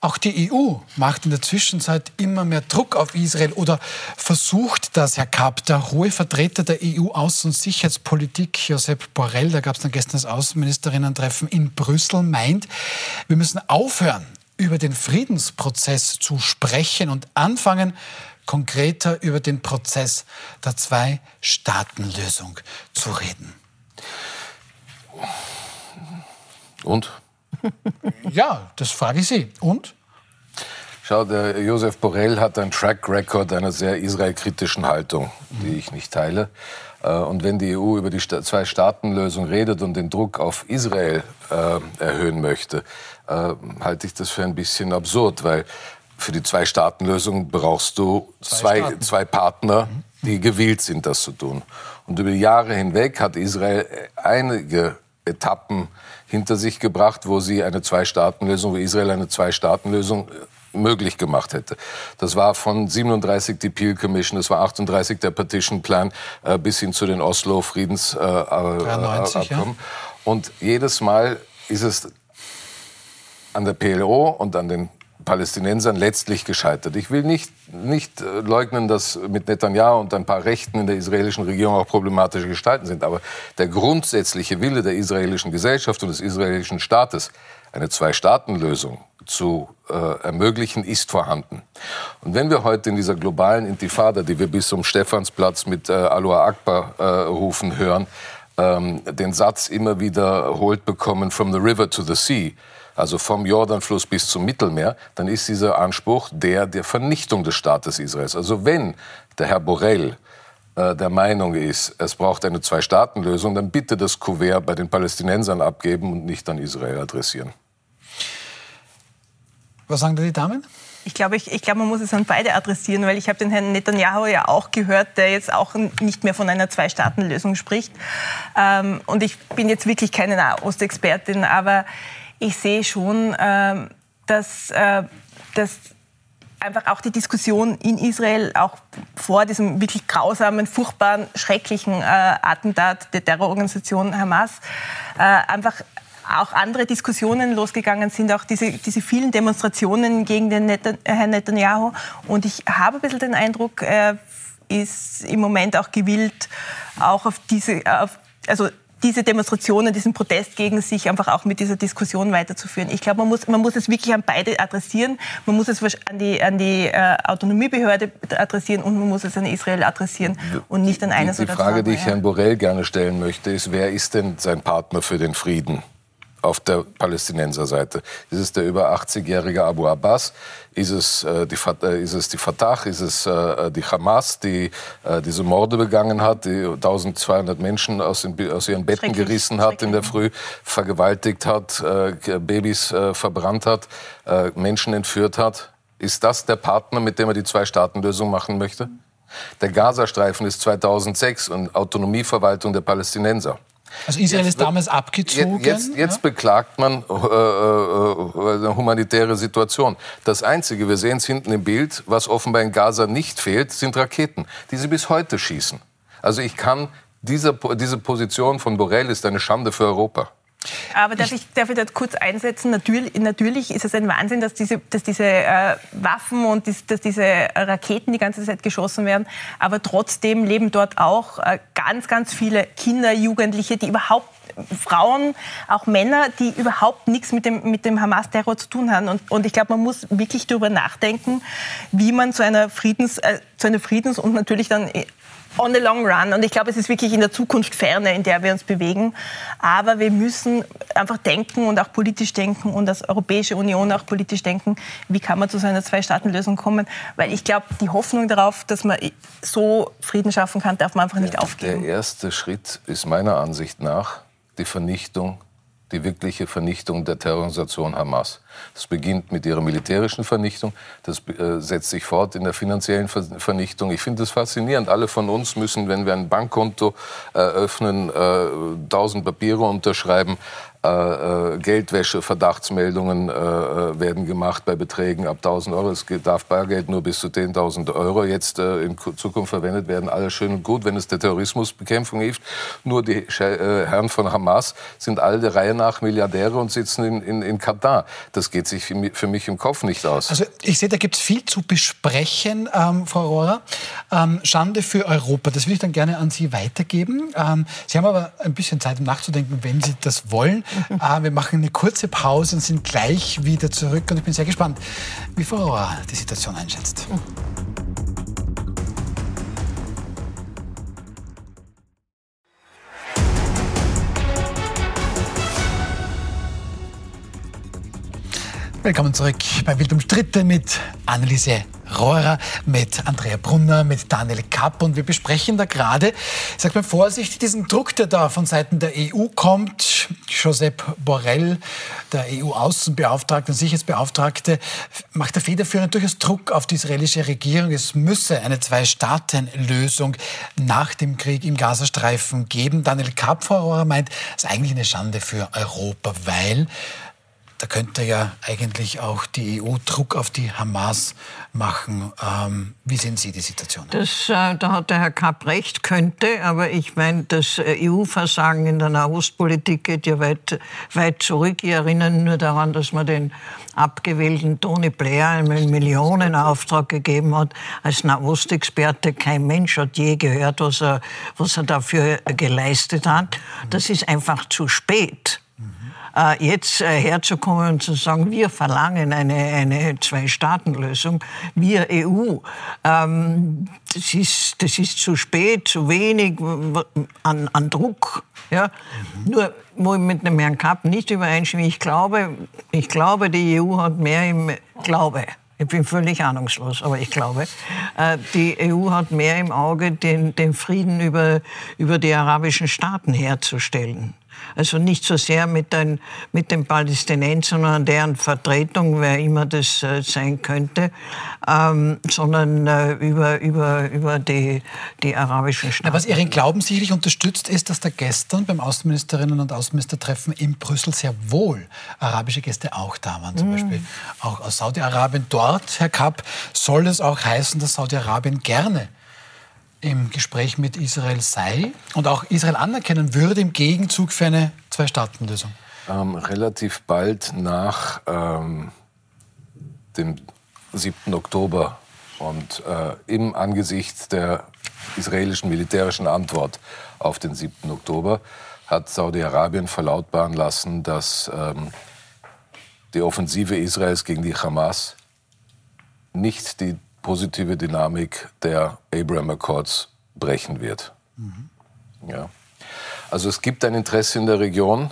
auch die EU macht in der Zwischenzeit immer mehr Druck auf Israel oder versucht das, Herr Kapp. Der hohe Vertreter der EU-Außen- und Sicherheitspolitik, Josep Borrell, da gab es dann gestern das Außenministerinnen-Treffen in Brüssel, meint, wir müssen aufhören, über den Friedensprozess zu sprechen und anfangen, konkreter über den Prozess der Zwei-Staaten-Lösung zu reden. Und? Ja, das frage ich Sie. Und? Schau, der Josef Borrell hat einen Track Record einer sehr israelkritischen Haltung, die ich nicht teile. Äh, und wenn die EU über die Zwei-Staaten-Lösung redet und den Druck auf Israel äh, erhöhen möchte, äh, halte ich das für ein bisschen absurd, weil für die Zwei-Staaten-Lösung brauchst du zwei, zwei, zwei Partner, die gewillt sind, das zu tun. Und über die Jahre hinweg hat Israel einige Etappen hinter sich gebracht, wo sie eine Zwei-Staaten-Lösung, wo Israel eine Zwei-Staaten-Lösung äh, möglich gemacht hätte. Das war von 37 die Peel Commission, das war 38 der Partition Plan äh, bis hin zu den Oslo Friedensabkommen. Äh, ja. Und jedes Mal ist es an der PLO und an den Palästinensern letztlich gescheitert. Ich will nicht, nicht äh, leugnen, dass mit Netanyahu und ein paar Rechten in der israelischen Regierung auch problematische Gestalten sind. Aber der grundsätzliche Wille der israelischen Gesellschaft und des israelischen Staates, eine Zwei-Staaten-Lösung zu äh, ermöglichen, ist vorhanden. Und wenn wir heute in dieser globalen Intifada, die wir bis zum Stephansplatz mit äh, Aloha Akbar äh, rufen hören, ähm, den Satz immer wiederholt bekommen, from the river to the sea, also vom Jordanfluss bis zum Mittelmeer, dann ist dieser Anspruch der der Vernichtung des Staates Israels. Also wenn der Herr Borrell äh, der Meinung ist, es braucht eine Zwei-Staaten-Lösung, dann bitte das Kuvert bei den Palästinensern abgeben und nicht an Israel adressieren. Was sagen da die Damen? Ich glaube, ich, ich glaube, man muss es an beide adressieren, weil ich habe den Herrn Netanyahu ja auch gehört, der jetzt auch nicht mehr von einer Zwei-Staaten-Lösung spricht. Ähm, und ich bin jetzt wirklich keine Nahostexpertin, aber ich sehe schon, ähm, dass, äh, dass einfach auch die Diskussion in Israel, auch vor diesem wirklich grausamen, furchtbaren, schrecklichen äh, Attentat der Terrororganisation Hamas, äh, einfach auch andere Diskussionen losgegangen sind, auch diese, diese vielen Demonstrationen gegen den Net Herrn Netanyahu. Und ich habe ein bisschen den Eindruck, er ist im Moment auch gewillt, auch auf diese, auf, also diese Demonstrationen, diesen Protest gegen sich einfach auch mit dieser Diskussion weiterzuführen. Ich glaube, man muss, man muss es wirklich an beide adressieren. Man muss es an die, an die äh, Autonomiebehörde adressieren und man muss es an Israel adressieren und nicht an eines die, die Frage, die ich Herrn Borrell gerne stellen möchte, ist, wer ist denn sein Partner für den Frieden? Auf der Palästinenserseite? Ist es der über 80-jährige Abu Abbas? Ist es, äh, die, äh, ist es die Fatah? Ist es äh, die Hamas, die äh, diese Morde begangen hat, die 1200 Menschen aus, den, aus ihren Betten gerissen hat in der Früh, vergewaltigt hat, äh, Babys äh, verbrannt hat, Menschen entführt hat? Ist das der Partner, mit dem er die Zwei-Staaten-Lösung machen möchte? Der Gazastreifen ist 2006 und Autonomieverwaltung der Palästinenser. Also Israel jetzt ist damals abgezogen. Jetzt, jetzt ja? beklagt man äh, äh, eine humanitäre Situation. Das Einzige, wir sehen es hinten im Bild, was offenbar in Gaza nicht fehlt, sind Raketen, die sie bis heute schießen. Also ich kann, diese, diese Position von Borrell ist eine Schande für Europa. Aber darf ich, darf ich dort kurz einsetzen? Natürlich, natürlich ist es ein Wahnsinn, dass diese, dass diese äh, Waffen und dies, dass diese Raketen die ganze Zeit geschossen werden. Aber trotzdem leben dort auch äh, ganz, ganz viele Kinder, Jugendliche, die überhaupt Frauen, auch Männer, die überhaupt nichts mit dem, mit dem Hamas-Terror zu tun haben. Und, und ich glaube, man muss wirklich darüber nachdenken, wie man zu einer Friedens, äh, zu einer Friedens- und natürlich dann on the long run. Und ich glaube, es ist wirklich in der Zukunft ferne, in der wir uns bewegen. Aber wir müssen einfach denken und auch politisch denken und als Europäische Union auch politisch denken, wie kann man zu so einer Zwei-Staaten-Lösung kommen. Weil ich glaube, die Hoffnung darauf, dass man so Frieden schaffen kann, darf man einfach nicht aufgeben. Der erste Schritt ist meiner Ansicht nach die Vernichtung die wirkliche Vernichtung der Terrororganisation Hamas. Das beginnt mit ihrer militärischen Vernichtung, das äh, setzt sich fort in der finanziellen Vernichtung. Ich finde es faszinierend. Alle von uns müssen, wenn wir ein Bankkonto eröffnen, äh, tausend Papiere unterschreiben. Äh, äh, Geldwäsche, Verdachtsmeldungen äh, äh, werden gemacht bei Beträgen ab 1000 Euro. Es darf Bargeld nur bis zu 10.000 Euro jetzt äh, in Zukunft verwendet werden. Alles schön und gut, wenn es der Terrorismusbekämpfung hilft. Nur die äh, Herren von Hamas sind alle der Reihe nach Milliardäre und sitzen in, in, in Katar. Das geht sich für mich im Kopf nicht aus. Also ich sehe, da gibt es viel zu besprechen, ähm, Frau Rohrer. Ähm, Schande für Europa, das will ich dann gerne an Sie weitergeben. Ähm, Sie haben aber ein bisschen Zeit, um nachzudenken, wenn Sie das wollen. Ah, wir machen eine kurze Pause und sind gleich wieder zurück. Und ich bin sehr gespannt, wie Frau Rohr die Situation einschätzt. Willkommen zurück bei Wild umstritten mit Anneliese Rohrer, mit Andrea Brunner, mit Daniel Kapp und wir besprechen da gerade, sagt man vorsichtig, diesen Druck, der da von Seiten der EU kommt. Josep Borrell, der EU-Außenbeauftragte und Sicherheitsbeauftragte, macht der federführend durchaus Druck auf die israelische Regierung. Es müsse eine Zwei-Staaten-Lösung nach dem Krieg im Gazastreifen geben. Daniel Kapp, Frau Rohrer, meint, es ist eigentlich eine Schande für Europa, weil da könnte ja eigentlich auch die EU Druck auf die Hamas machen. Ähm, wie sehen Sie die Situation? Das, äh, da hat der Herr Kapp recht, könnte, aber ich meine, das äh, EU-Versagen in der Nahostpolitik geht ja weit, weit zurück. Ich erinnere nur daran, dass man den abgewählten Tony Blair einen Millionenauftrag gegeben hat als Nahostexperte. Kein Mensch hat je gehört, was er, was er dafür geleistet hat. Das ist einfach zu spät. Äh, jetzt äh, herzukommen und zu sagen, wir verlangen eine, eine Zwei-Staaten-Lösung, wir EU, ähm, das, ist, das ist zu spät, zu wenig an, an Druck. Ja? Mhm. Nur, wo ich mit dem Herrn Kapp nicht übereinstimme, ich glaube, ich glaube, die EU hat mehr im Glaube. Ich bin völlig ahnungslos, aber ich glaube, äh, die EU hat mehr im Auge, den, den Frieden über, über die arabischen Staaten herzustellen. Also nicht so sehr mit den, mit den Palästinensern und deren Vertretung, wer immer das äh, sein könnte, ähm, sondern äh, über, über, über die, die arabischen Staaten. Ja, was Ihren Glauben sicherlich unterstützt, ist, dass da gestern beim Außenministerinnen und Außenministertreffen in Brüssel sehr wohl arabische Gäste auch da waren. Zum mm. Beispiel auch aus Saudi-Arabien. Dort, Herr Kapp, soll es auch heißen, dass Saudi-Arabien gerne im Gespräch mit Israel sei und auch Israel anerkennen würde im Gegenzug für eine Zwei-Staaten-Lösung? Ähm, relativ bald nach ähm, dem 7. Oktober und äh, im Angesicht der israelischen militärischen Antwort auf den 7. Oktober hat Saudi-Arabien verlautbaren lassen, dass ähm, die Offensive Israels gegen die Hamas nicht die positive Dynamik der Abraham Accords brechen wird. Mhm. Ja. Also es gibt ein Interesse in der Region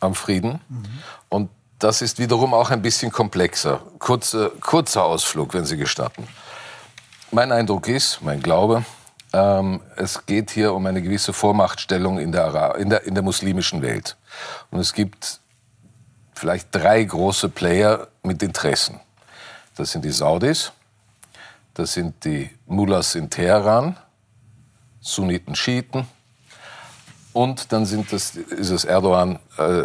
am Frieden mhm. und das ist wiederum auch ein bisschen komplexer. Kurzer, kurzer Ausflug, wenn Sie gestatten. Mein Eindruck ist, mein Glaube, ähm, es geht hier um eine gewisse Vormachtstellung in der, in, der, in der muslimischen Welt. Und es gibt vielleicht drei große Player mit Interessen. Das sind die Saudis, das sind die Mullahs in Teheran, Sunniten, Schiiten. Und dann sind das, ist es Erdogan äh,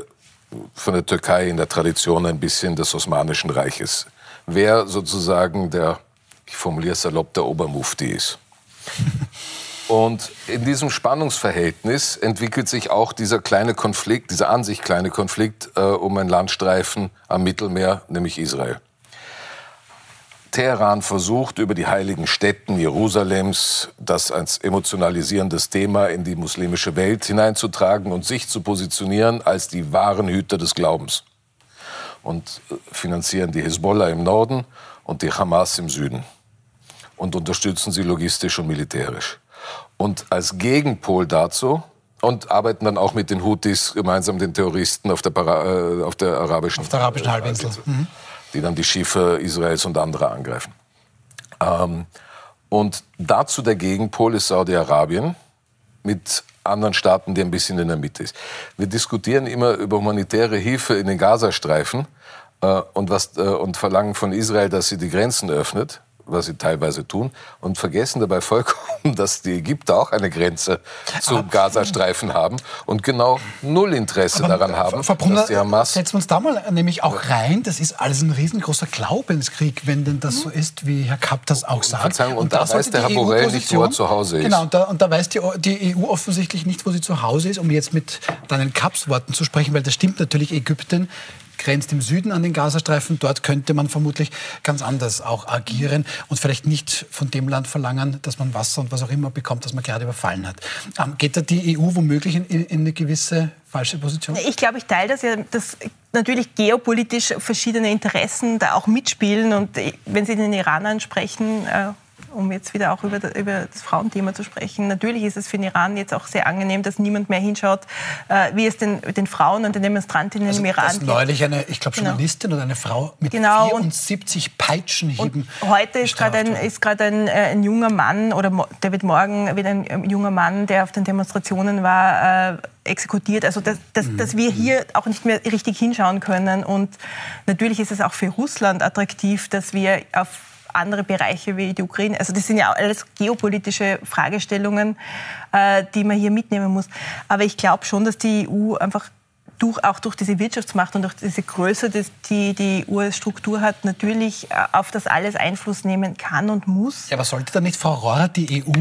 von der Türkei in der Tradition ein bisschen des Osmanischen Reiches. Wer sozusagen der, ich formuliere es salopp, der Obermufti ist. (laughs) Und in diesem Spannungsverhältnis entwickelt sich auch dieser kleine Konflikt, dieser an sich kleine Konflikt äh, um ein Landstreifen am Mittelmeer, nämlich Israel. Teheran versucht, über die heiligen Städten Jerusalems das als emotionalisierendes Thema in die muslimische Welt hineinzutragen und sich zu positionieren als die wahren Hüter des Glaubens. Und äh, finanzieren die Hisbollah im Norden und die Hamas im Süden. Und unterstützen sie logistisch und militärisch. Und als Gegenpol dazu und arbeiten dann auch mit den Houthis gemeinsam den Terroristen auf der, Para, äh, auf der arabischen, auf der arabischen Halbinsel. Mhm die dann die Schiffe Israels und anderer angreifen. Ähm, und dazu der Gegenpol ist Saudi-Arabien mit anderen Staaten, die ein bisschen in der Mitte ist. Wir diskutieren immer über humanitäre Hilfe in den Gazastreifen äh, und, was, äh, und verlangen von Israel, dass sie die Grenzen öffnet was sie teilweise tun, und vergessen dabei vollkommen, dass die Ägypter auch eine Grenze zum Gazastreifen haben und genau null Interesse aber, daran haben, Frau Brunner, dass die Hamas... Setzen wir uns da mal nämlich auch rein. Das ist alles ein riesengroßer Glaubenskrieg, wenn denn das so ist, wie Herr Kapp das auch sagt. Und, und da, da weiß der Herr Borrell nicht, wo er zu Hause ist. Genau, und da, und da weiß die, die EU offensichtlich nicht, wo sie zu Hause ist, um jetzt mit deinen Kapps Worten zu sprechen, weil das stimmt natürlich, Ägypten grenzt im Süden an den Gazastreifen. Dort könnte man vermutlich ganz anders auch agieren und vielleicht nicht von dem Land verlangen, dass man Wasser und was auch immer bekommt, das man gerade überfallen hat. Ähm, geht da die EU womöglich in, in eine gewisse falsche Position? Ich glaube, ich teile das ja, dass natürlich geopolitisch verschiedene Interessen da auch mitspielen. Und wenn Sie den Iran ansprechen, äh, um jetzt wieder auch über, das Frauenthema zu sprechen. Natürlich ist es für den Iran jetzt auch sehr angenehm, dass niemand mehr hinschaut, äh, wie es den, den Frauen und den Demonstrantinnen also, im Iran geht. neulich eine, ich glaube, genau. Journalistin genau. oder eine Frau mit genau. 74 Peitschenhieben und Heute ist gerade ein, ist ein, äh, ein junger Mann, oder der wird morgen wieder ein junger Mann, der auf den Demonstrationen war, äh, exekutiert. Also dass, dass, mhm. dass wir hier auch nicht mehr richtig hinschauen können. Und natürlich ist es auch für Russland attraktiv, dass wir auf andere Bereiche wie die Ukraine. Also das sind ja alles geopolitische Fragestellungen, äh, die man hier mitnehmen muss. Aber ich glaube schon, dass die EU einfach durch, auch durch diese Wirtschaftsmacht und durch diese Größe, die die EU als Struktur hat, natürlich äh, auf das alles Einfluss nehmen kann und muss. Ja, aber sollte da nicht, Frau Rohrer, die EU,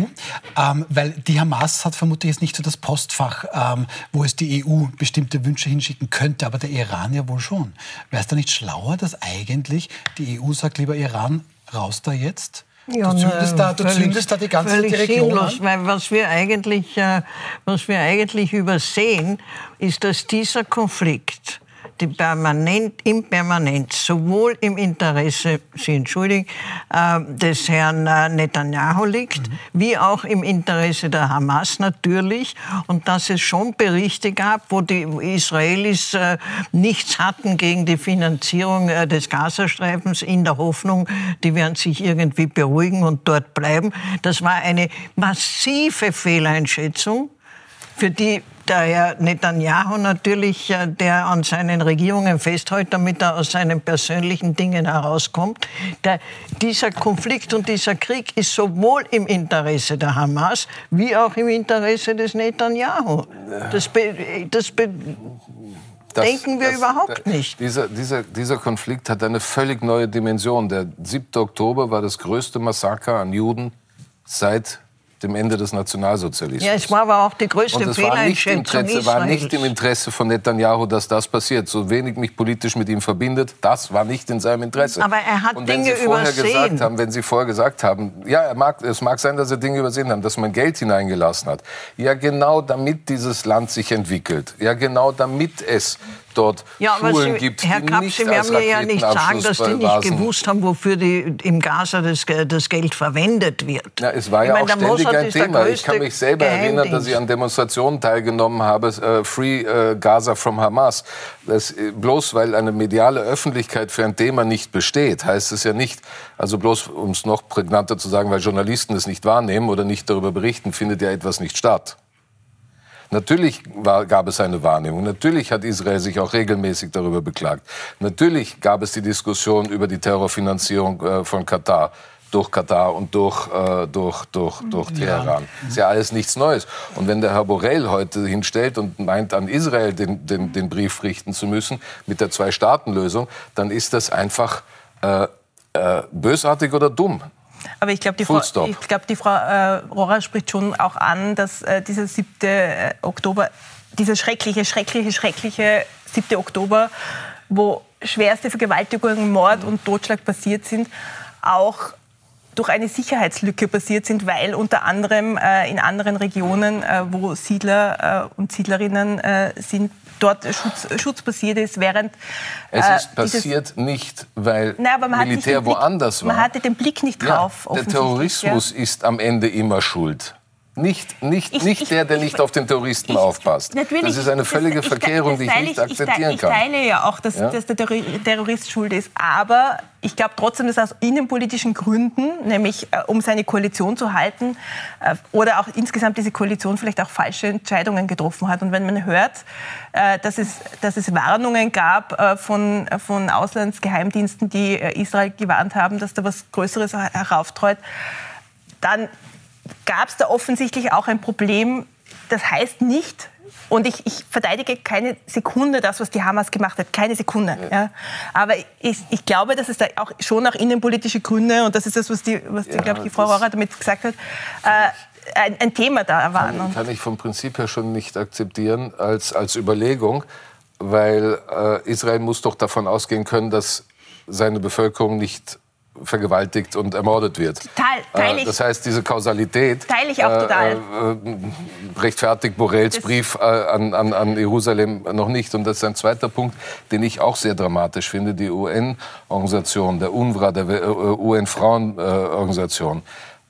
ähm, weil die Hamas hat vermutlich jetzt nicht so das Postfach, ähm, wo es die EU bestimmte Wünsche hinschicken könnte, aber der Iran ja wohl schon. Wäre es da nicht schlauer, dass eigentlich die EU sagt, lieber Iran, raus da jetzt? Ja, du zündest, da, du völlig, zündest da die ganze völlig Region sinnlos, an. weil was wir eigentlich, äh, was wir eigentlich übersehen, ist, dass dieser Konflikt die permanent, im Permanent, sowohl im Interesse, Sie entschuldigen, äh, des Herrn äh, Netanyahu liegt, mhm. wie auch im Interesse der Hamas natürlich. Und dass es schon Berichte gab, wo die Israelis äh, nichts hatten gegen die Finanzierung äh, des Gazastreifens in der Hoffnung, die werden sich irgendwie beruhigen und dort bleiben. Das war eine massive Fehleinschätzung, für die der Herr Netanyahu natürlich, äh, der an seinen Regierungen festhält, damit er aus seinen persönlichen Dingen herauskommt. Der, dieser Konflikt und dieser Krieg ist sowohl im Interesse der Hamas wie auch im Interesse des Netanyahu. Das, be, das be, das, denken wir das, überhaupt nicht. Dieser, dieser, dieser Konflikt hat eine völlig neue Dimension. Der 7. Oktober war das größte Massaker an Juden seit dem Ende des Nationalsozialismus. Ja, es war aber auch die größte Und es war nicht, Interesse, war nicht im Interesse von Netanyahu, dass das passiert. So wenig mich politisch mit ihm verbindet, das war nicht in seinem Interesse. Aber er hat Und wenn Dinge Sie vorher übersehen. gesagt haben, wenn Sie vorher gesagt haben, ja, mag, es mag sein, dass er Dinge übersehen hat, dass man Geld hineingelassen hat. Ja, genau damit dieses Land sich entwickelt. Ja, genau damit es dort ja, Schulen Sie, gibt, Herr die Kapsch, nicht Sie werden mir ja nicht sagen, dass die nicht gewusst haben, wofür die im Gaza das, das Geld verwendet wird. Ja, es war Ich ja meine, auch ständig ein Thema. Ich kann mich selber erinnern, dass ich an Demonstrationen teilgenommen habe, äh, Free äh, Gaza from Hamas. Das, äh, bloß weil eine mediale Öffentlichkeit für ein Thema nicht besteht, heißt es ja nicht, also bloß um es noch prägnanter zu sagen, weil Journalisten es nicht wahrnehmen oder nicht darüber berichten, findet ja etwas nicht statt. Natürlich war, gab es eine Wahrnehmung. Natürlich hat Israel sich auch regelmäßig darüber beklagt. Natürlich gab es die Diskussion über die Terrorfinanzierung äh, von Katar durch Katar und durch, äh, durch, durch, durch Teheran. Ist ja alles nichts Neues. Und wenn der Herr Borrell heute hinstellt und meint, an Israel den, den, den Brief richten zu müssen mit der Zwei-Staaten-Lösung, dann ist das einfach äh, äh, bösartig oder dumm. Aber ich glaube, die, Frau, ich glaub, die Frau äh, Rohrer spricht schon auch an, dass äh, dieser 7. äh, Oktober, dieser schreckliche, schreckliche, schreckliche 7. Oktober, wo schwerste Vergewaltigungen, Mord und Totschlag passiert sind, auch durch eine Sicherheitslücke passiert sind, weil unter anderem äh, in anderen Regionen, äh, wo Siedler äh, und Siedlerinnen äh, sind, dort Schutz, Schutz passiert ist, während Es äh, ist dieses- passiert nicht, weil Nein, nicht Militär den Blick- woanders war. Man hatte den Blick nicht drauf. Ja, der Terrorismus ist am Ende immer schuld. Nicht, nicht, nicht der, der nicht auf den Terroristen aufpasst. Natürlich, das ist eine völlige das- ich- Verkehrung, die ich nicht ich- ich teile- akzeptieren Ich kann. teile ja auch, dass, Ja? dass der Terror- Terrorist schuld ist. Aber ich glaube trotzdem, dass aus innenpolitischen Gründen, nämlich äh, um seine Koalition zu halten äh, oder auch insgesamt diese Koalition vielleicht auch falsche Entscheidungen getroffen hat. Und wenn man hört, äh, dass, es, dass es Warnungen gab äh, von, von Auslandsgeheimdiensten, die äh, Israel gewarnt haben, dass da was Größeres her- herauftreut, dann gab es da offensichtlich auch ein Problem. Das heißt nicht, und ich, ich verteidige keine Sekunde das, was die Hamas gemacht hat, keine Sekunde. Ja. Aber ich, ich glaube, dass es da auch schon auch innenpolitische Gründe, und das ist das, was die, was die, Ja, glaube ich, die Frau Rohrer damit gesagt hat, äh, ein, ein Thema da waren. Und Kann ich vom Prinzip her schon nicht akzeptieren als, als Überlegung, weil äh, Israel muss doch davon ausgehen können, dass seine Bevölkerung nicht vergewaltigt und ermordet wird. Teil- teile Äh, ich. das heißt, diese Kausalität Teile ich auch total. Äh, äh, rechtfertigt Borrells Brief äh, an, an, an Jerusalem noch nicht. Und das ist ein zweiter Punkt, den ich auch sehr dramatisch finde. Die UN-Organisation, der UNRWA, der äh, UN-Frauenorganisation,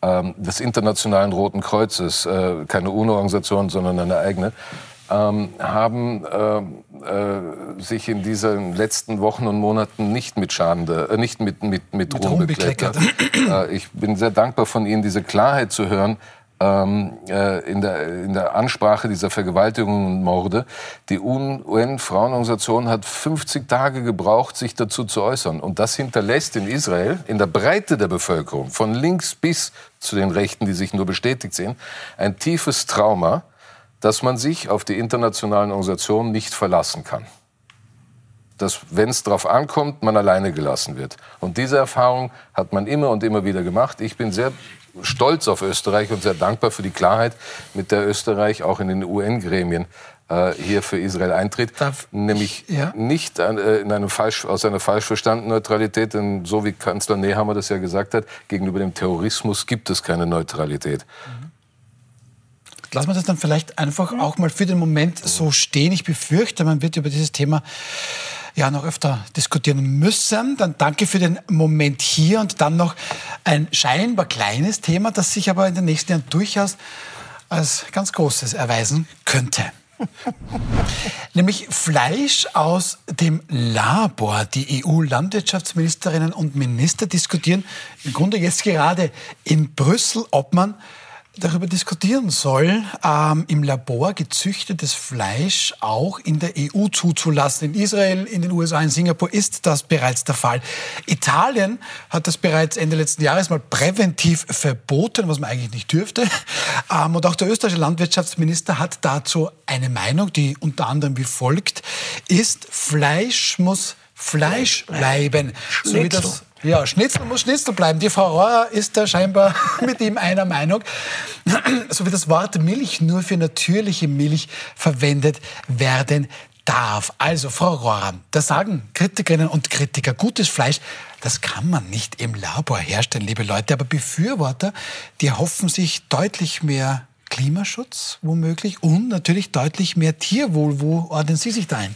ähm, des Internationalen Roten Kreuzes, äh, keine UNO-Organisation, sondern eine eigene, ähm, haben ähm, äh, sich in diesen letzten Wochen und Monaten nicht mit Schande, äh, nicht mit, mit, mit, Mit Ruhm Ruhm bekleckert. äh, ich bin sehr dankbar von Ihnen, diese Klarheit zu hören. Ähm, äh, in, der, in der Ansprache dieser Vergewaltigungen und Morde. Die UN-Frauenorganisation hat 50 Tage gebraucht, sich dazu zu äußern. Und das hinterlässt in Israel, in der Breite der Bevölkerung, von links bis zu den Rechten, die sich nur bestätigt sehen, ein tiefes Trauma, dass man sich auf die internationalen Organisationen nicht verlassen kann. Dass, wenn es darauf ankommt, man alleine gelassen wird. Und diese Erfahrung hat man immer und immer wieder gemacht. Ich bin sehr stolz auf Österreich und sehr dankbar für die Klarheit, mit der Österreich auch in den UN-Gremien äh, hier für Israel eintritt. Nämlich ja? nicht äh, in einem falsch, aus einer falsch verstandenen Neutralität, denn so wie Kanzler Nehammer das ja gesagt hat, gegenüber dem Terrorismus gibt es keine Neutralität. Lassen wir das dann vielleicht einfach auch mal für den Moment so stehen. Ich befürchte, man wird über dieses Thema ja noch öfter diskutieren müssen. Dann danke für den Moment hier und dann noch ein scheinbar kleines Thema, das sich aber in den nächsten Jahren durchaus als ganz großes erweisen könnte. (laughs) Nämlich Fleisch aus dem Labor. Die EU-Landwirtschaftsministerinnen und Minister diskutieren im Grunde jetzt gerade in Brüssel, ob man darüber diskutieren soll, ähm, im Labor gezüchtetes Fleisch auch in der EU zuzulassen. In Israel, in den USA, in Singapur ist das bereits der Fall. Italien hat das bereits Ende letzten Jahres mal präventiv verboten, was man eigentlich nicht dürfte. Ähm, und auch der österreichische Landwirtschaftsminister hat dazu eine Meinung, die unter anderem wie folgt ist, Fleisch muss Fleisch bleiben. So wie das ja, Schnitzel muss Schnitzel bleiben. Die Frau Rohr ist da scheinbar (laughs) mit ihm einer Meinung. (clears throat) So wie das Wort Milch nur für natürliche Milch verwendet werden darf. Also, Frau Rohr, da sagen Kritikerinnen und Kritiker, gutes Fleisch, das kann man nicht im Labor herstellen, liebe Leute. Aber Befürworter, die erhoffen sich deutlich mehr Klimaschutz, womöglich, und natürlich deutlich mehr Tierwohl. Wo ordnen Sie sich da ein?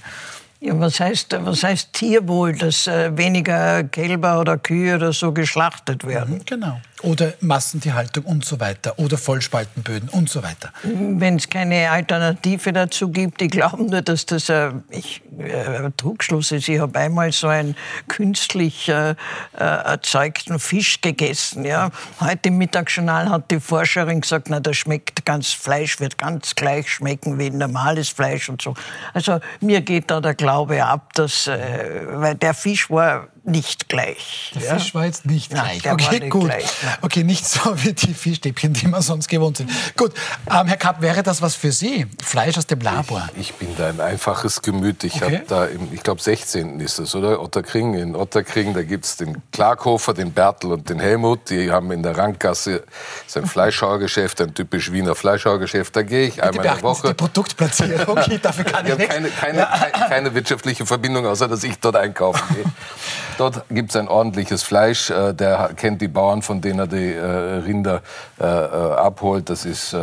Ja, was heißt, was heißt Tierwohl, dass äh, weniger Kälber oder Kühe oder so geschlachtet werden? Mhm, genau. Oder Massentierhaltung und so weiter. Oder Vollspaltenböden und so weiter. Wenn es keine Alternative dazu gibt, die glauben nur, dass das ein ich, äh, Trugschluss ist. Ich habe einmal so einen künstlich äh, äh, erzeugten Fisch gegessen. Ja. Heute im Mittagsjournal hat die Forscherin gesagt, na, das schmeckt ganz, Fleisch wird ganz gleich schmecken wie normales Fleisch und so. Also mir geht da der Glaube ab, dass, äh, weil der Fisch war nicht gleich. Der ja. Fisch war jetzt nicht Nein, gleich. der okay, war nicht gut. gleich, nein. okay, nicht so wie die Fischstäbchen, die wir sonst gewohnt sind. Gut, ähm, Herr Kapp, wäre das was für Sie? Fleisch aus dem Labor? Ich, ich bin da ein einfaches Gemüt. Ich Okay. habe da, im, ich glaube, 16. ist es, oder? Otterkring. In Otterkring, da gibt es den Clarkhofer, den Bertel und den Helmut. Die haben in der Ranggasse sein Fleischhauergeschäft, ein typisch Wiener Fleischhauergeschäft. Da gehe ich Bitte einmal in der beachten Sie die Woche. Produktplatzierung. (laughs) Okay, dafür kann ich Ich habe nichts. keine, keine, keine, keine wirtschaftliche Verbindung, außer dass ich dort einkaufen gehe. (laughs) Dort gibt es ein ordentliches Fleisch. Äh, Der kennt die Bauern, von denen er die äh, Rinder äh, abholt. Das ist,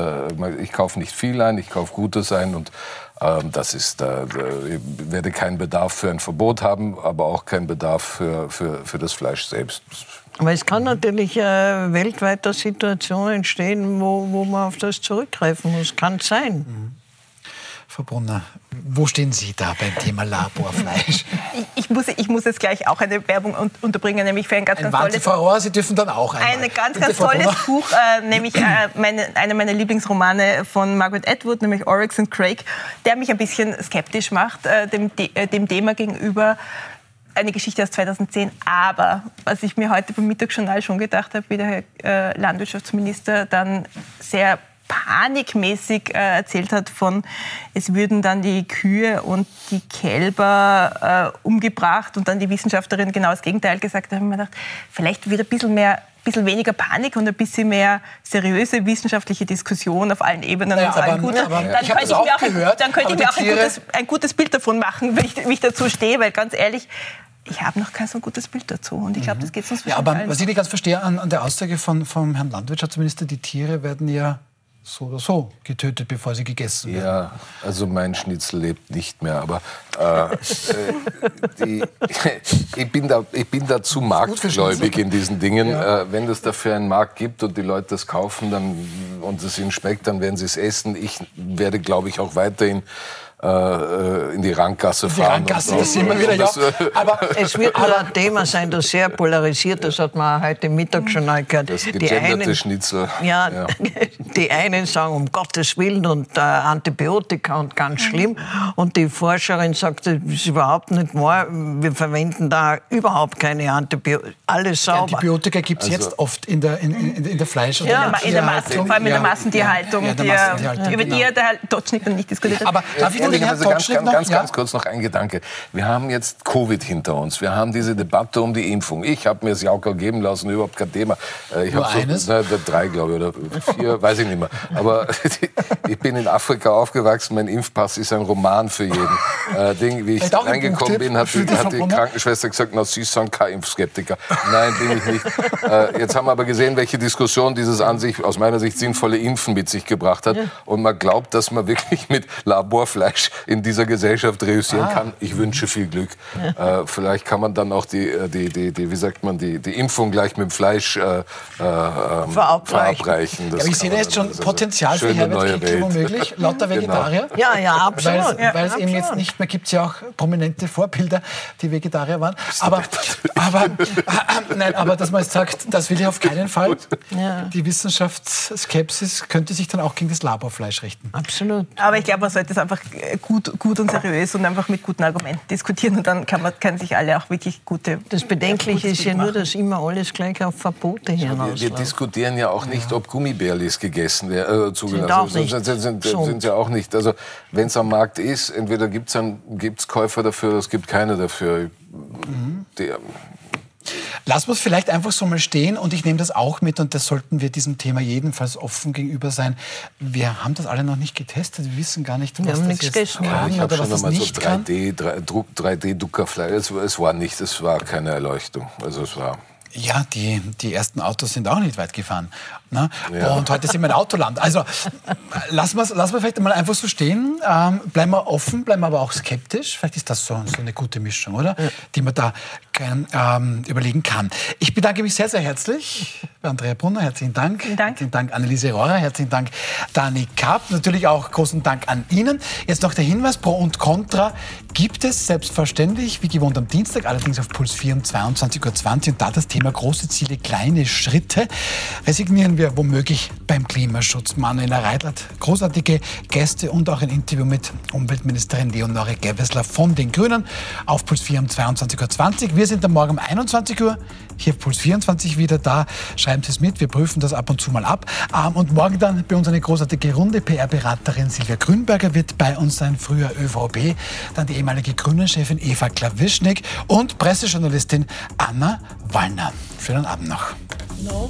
ich kaufe nicht viel ein, ich kaufe Gutes ein und ähm, das ist, ich werde keinen Bedarf für ein Verbot haben, aber auch keinen Bedarf für, für, für das Fleisch selbst. Aber es kann natürlich äh, weltweit eine Situation entstehen, wo, wo man auf das zurückgreifen muss. Kann sein. Frau Brunner, wo stehen Sie da beim Thema Laborfleisch? Ich, ich, muss, ich muss jetzt gleich auch eine Werbung un- unterbringen, nämlich für ein ganz, Ein ganz tolles Frau Rohr, Sie dürfen dann auch einmal. Ein ganz, ganz Frau tolles. Buch, äh, nämlich äh, meine, einer meiner Lieblingsromane von Margaret Atwood, nämlich Oryx und Craig, der mich ein bisschen skeptisch macht äh, dem, De- äh, dem Thema gegenüber. Eine Geschichte aus 2010. Aber was ich mir heute beim Mittagsjournal schon gedacht habe, wie der Herr äh, Landwirtschaftsminister dann sehr panikmäßig äh, erzählt hat von, es würden dann die Kühe und die Kälber äh, umgebracht und dann die Wissenschaftlerin genau das Gegenteil gesagt hat, habe ich mir gedacht, vielleicht wird ein bisschen mehr bisschen weniger Panik und ein bisschen mehr seriöse wissenschaftliche Diskussion auf allen Ebenen. Naja, so aber- guter, aber dann ich könnte ich auch mir auch, ein- gehört, dann könnte ich mir auch ein gutes, ein gutes Bild davon machen, wie ich, wie ich dazu stehe, weil ganz ehrlich, ich habe noch kein so gutes Bild dazu. Und ich glaube, das geht uns Ja, aber allen was ich nicht ganz verstehe an, an der Aussage von, vom Herrn Landwirtschaftsminister, die Tiere werden ja so oder so getötet, bevor sie gegessen werden. Ja, also mein Schnitzel lebt nicht mehr, aber äh, äh, die, (laughs) ich, bin da, ich bin da zu marktgläubig in diesen Dingen. Äh, wenn es dafür einen Markt gibt und die Leute das kaufen dann, und es ihnen schmeckt, dann werden sie es essen. Ich werde, glaube ich, auch weiterhin äh, äh, in die Ranggasse Die fahren. Ranggasse, und- das sehen wir wieder, ja. das, äh, Aber (laughs) Es wird nur ein Thema sein, das sehr polarisiert. Das hat man heute im Mittagsjournal gehört. Das Die einen, Schnitzel. ja, Ja. (laughs) die einen sagen um Gottes Willen und äh, Antibiotika und ganz schlimm. Und die Forscherin sagt, das ist überhaupt nicht wahr. Wir verwenden da überhaupt keine Antibiotika. Alles sauber. Antibiotika gibt es Also- jetzt oft in der, in, in, in der Fleisch- oder Ja, In der, Ma- in der Massen, vor allem in der. Massentierhaltung, Ja, der die, Massentierhaltung, über die genau. der Herr Dotschnick noch nicht diskutiert hat. Aber darf ich Ehrlicherweise ganz, ganz, noch? ganz, Ja? ganz kurz noch ein Gedanke. Wir haben jetzt Covid hinter uns. Wir haben diese Debatte um die Impfung. Ich habe mir das Jaukerl geben lassen, überhaupt kein Thema. Äh, Ich Nur hab so, eines? Na, drei, glaube ich, oder vier, weiß ich nicht mehr. Aber (laughs) ich bin in Afrika aufgewachsen. Mein Impfpass ist ein Roman für jeden. Äh, Ding, wie ich ein reingekommen bin, hat die, hat die? Krankenschwester gesagt, na, Sie sind kein Impfskeptiker. Nein, bin ich nicht. Äh, Jetzt haben wir aber gesehen, welche Diskussion dieses an sich, aus meiner Sicht sinnvolle Impfen mit sich gebracht hat. Und man glaubt, dass man wirklich mit Laborfleisch in dieser Gesellschaft reüssieren Ah. kann. Ich wünsche viel Glück. Äh, vielleicht kann man dann auch die, äh, die, die, die wie sagt man, die, die Impfung gleich mit dem Fleisch äh, äh, Verabreichen. verabreichen. Das Ja, aber ich sehe siehst schon Potenzial für Herbert Kickl womöglich, lauter (laughs) Genau. Vegetarier. Ja, ja, absolut. Weil, weil es Ja, eben jetzt nicht mehr gibt, es ja auch prominente Vorbilder, die Vegetarier waren. Aber, (laughs) aber, äh, (laughs) nein, aber dass man jetzt sagt, das will ich auf keinen Fall. Ja. Die Wissenschaftsskepsis könnte sich dann auch gegen das Laborfleisch richten. Absolut. Aber ich glaube, man sollte es einfach gut, gut und seriös und einfach mit guten Argumenten diskutieren und dann kann man kann sich alle auch wirklich gute. Das Bedenkliche ist ja nur, dass immer alles gleich auf Verbote Wir, wir hinausläuft. diskutieren ja auch nicht, ob Gummibärlis gegessen werden, äh, zugelassen auch sind. nicht Sind, sind, sind, sind ja auch nicht. Also wenn es am Markt ist, entweder gibt es Käufer dafür oder es gibt keine dafür. Die, Lassen wir es vielleicht einfach so mal stehen und ich nehme das auch mit und das sollten wir diesem Thema jedenfalls offen gegenüber sein. Wir haben das alle noch nicht getestet, wir wissen gar nicht, was Wir haben das jetzt ja, kann ich habe oder was so nicht kann. 3D, 3, Druck, 3D-Druckerfleisch. Es, es war nicht, es war keine Erleuchtung. Also es war. Ja, die, die ersten Autos sind auch nicht weit gefahren. Ne? Ja. Und heute sind wir in Autoland. Also lassen wir lassen wir vielleicht mal einfach so stehen. Ähm, bleiben wir offen, bleiben wir aber auch skeptisch. Vielleicht ist das so, so eine gute Mischung, oder? Die man da ähm, überlegen kann. Ich bedanke mich sehr, sehr herzlich bei Andrea Brunner. Herzlichen Dank. Vielen Dank. Herzlichen Dank, Anneliese Rohrer. Herzlichen Dank, Dani Kapp. Natürlich auch großen Dank an Ihnen. Jetzt noch der Hinweis, Pro und Contra gibt es selbstverständlich, wie gewohnt am Dienstag, allerdings auf Puls 4 um 22.20 Uhr. Und da das Thema große Ziele, kleine Schritte. Resignieren wir womöglich beim Klimaschutz. Manuela Reitert, großartige Gäste und auch ein Interview mit Umweltministerin Leonore Gewessler von den Grünen auf Puls 4 um 22.20 Uhr. Wir sind am Morgen um 21 Uhr hier Puls 24 wieder da. Schreiben Sie es mit, wir prüfen das ab und zu mal ab. Ähm, Und morgen dann bei uns eine großartige Runde. PR-Beraterin Silvia Grünberger wird bei uns sein, früher ÖVP. Dann die ehemalige Grünen-Chefin Eva Klawischnik und Pressejournalistin Anna Wallner. Schönen Abend noch. No.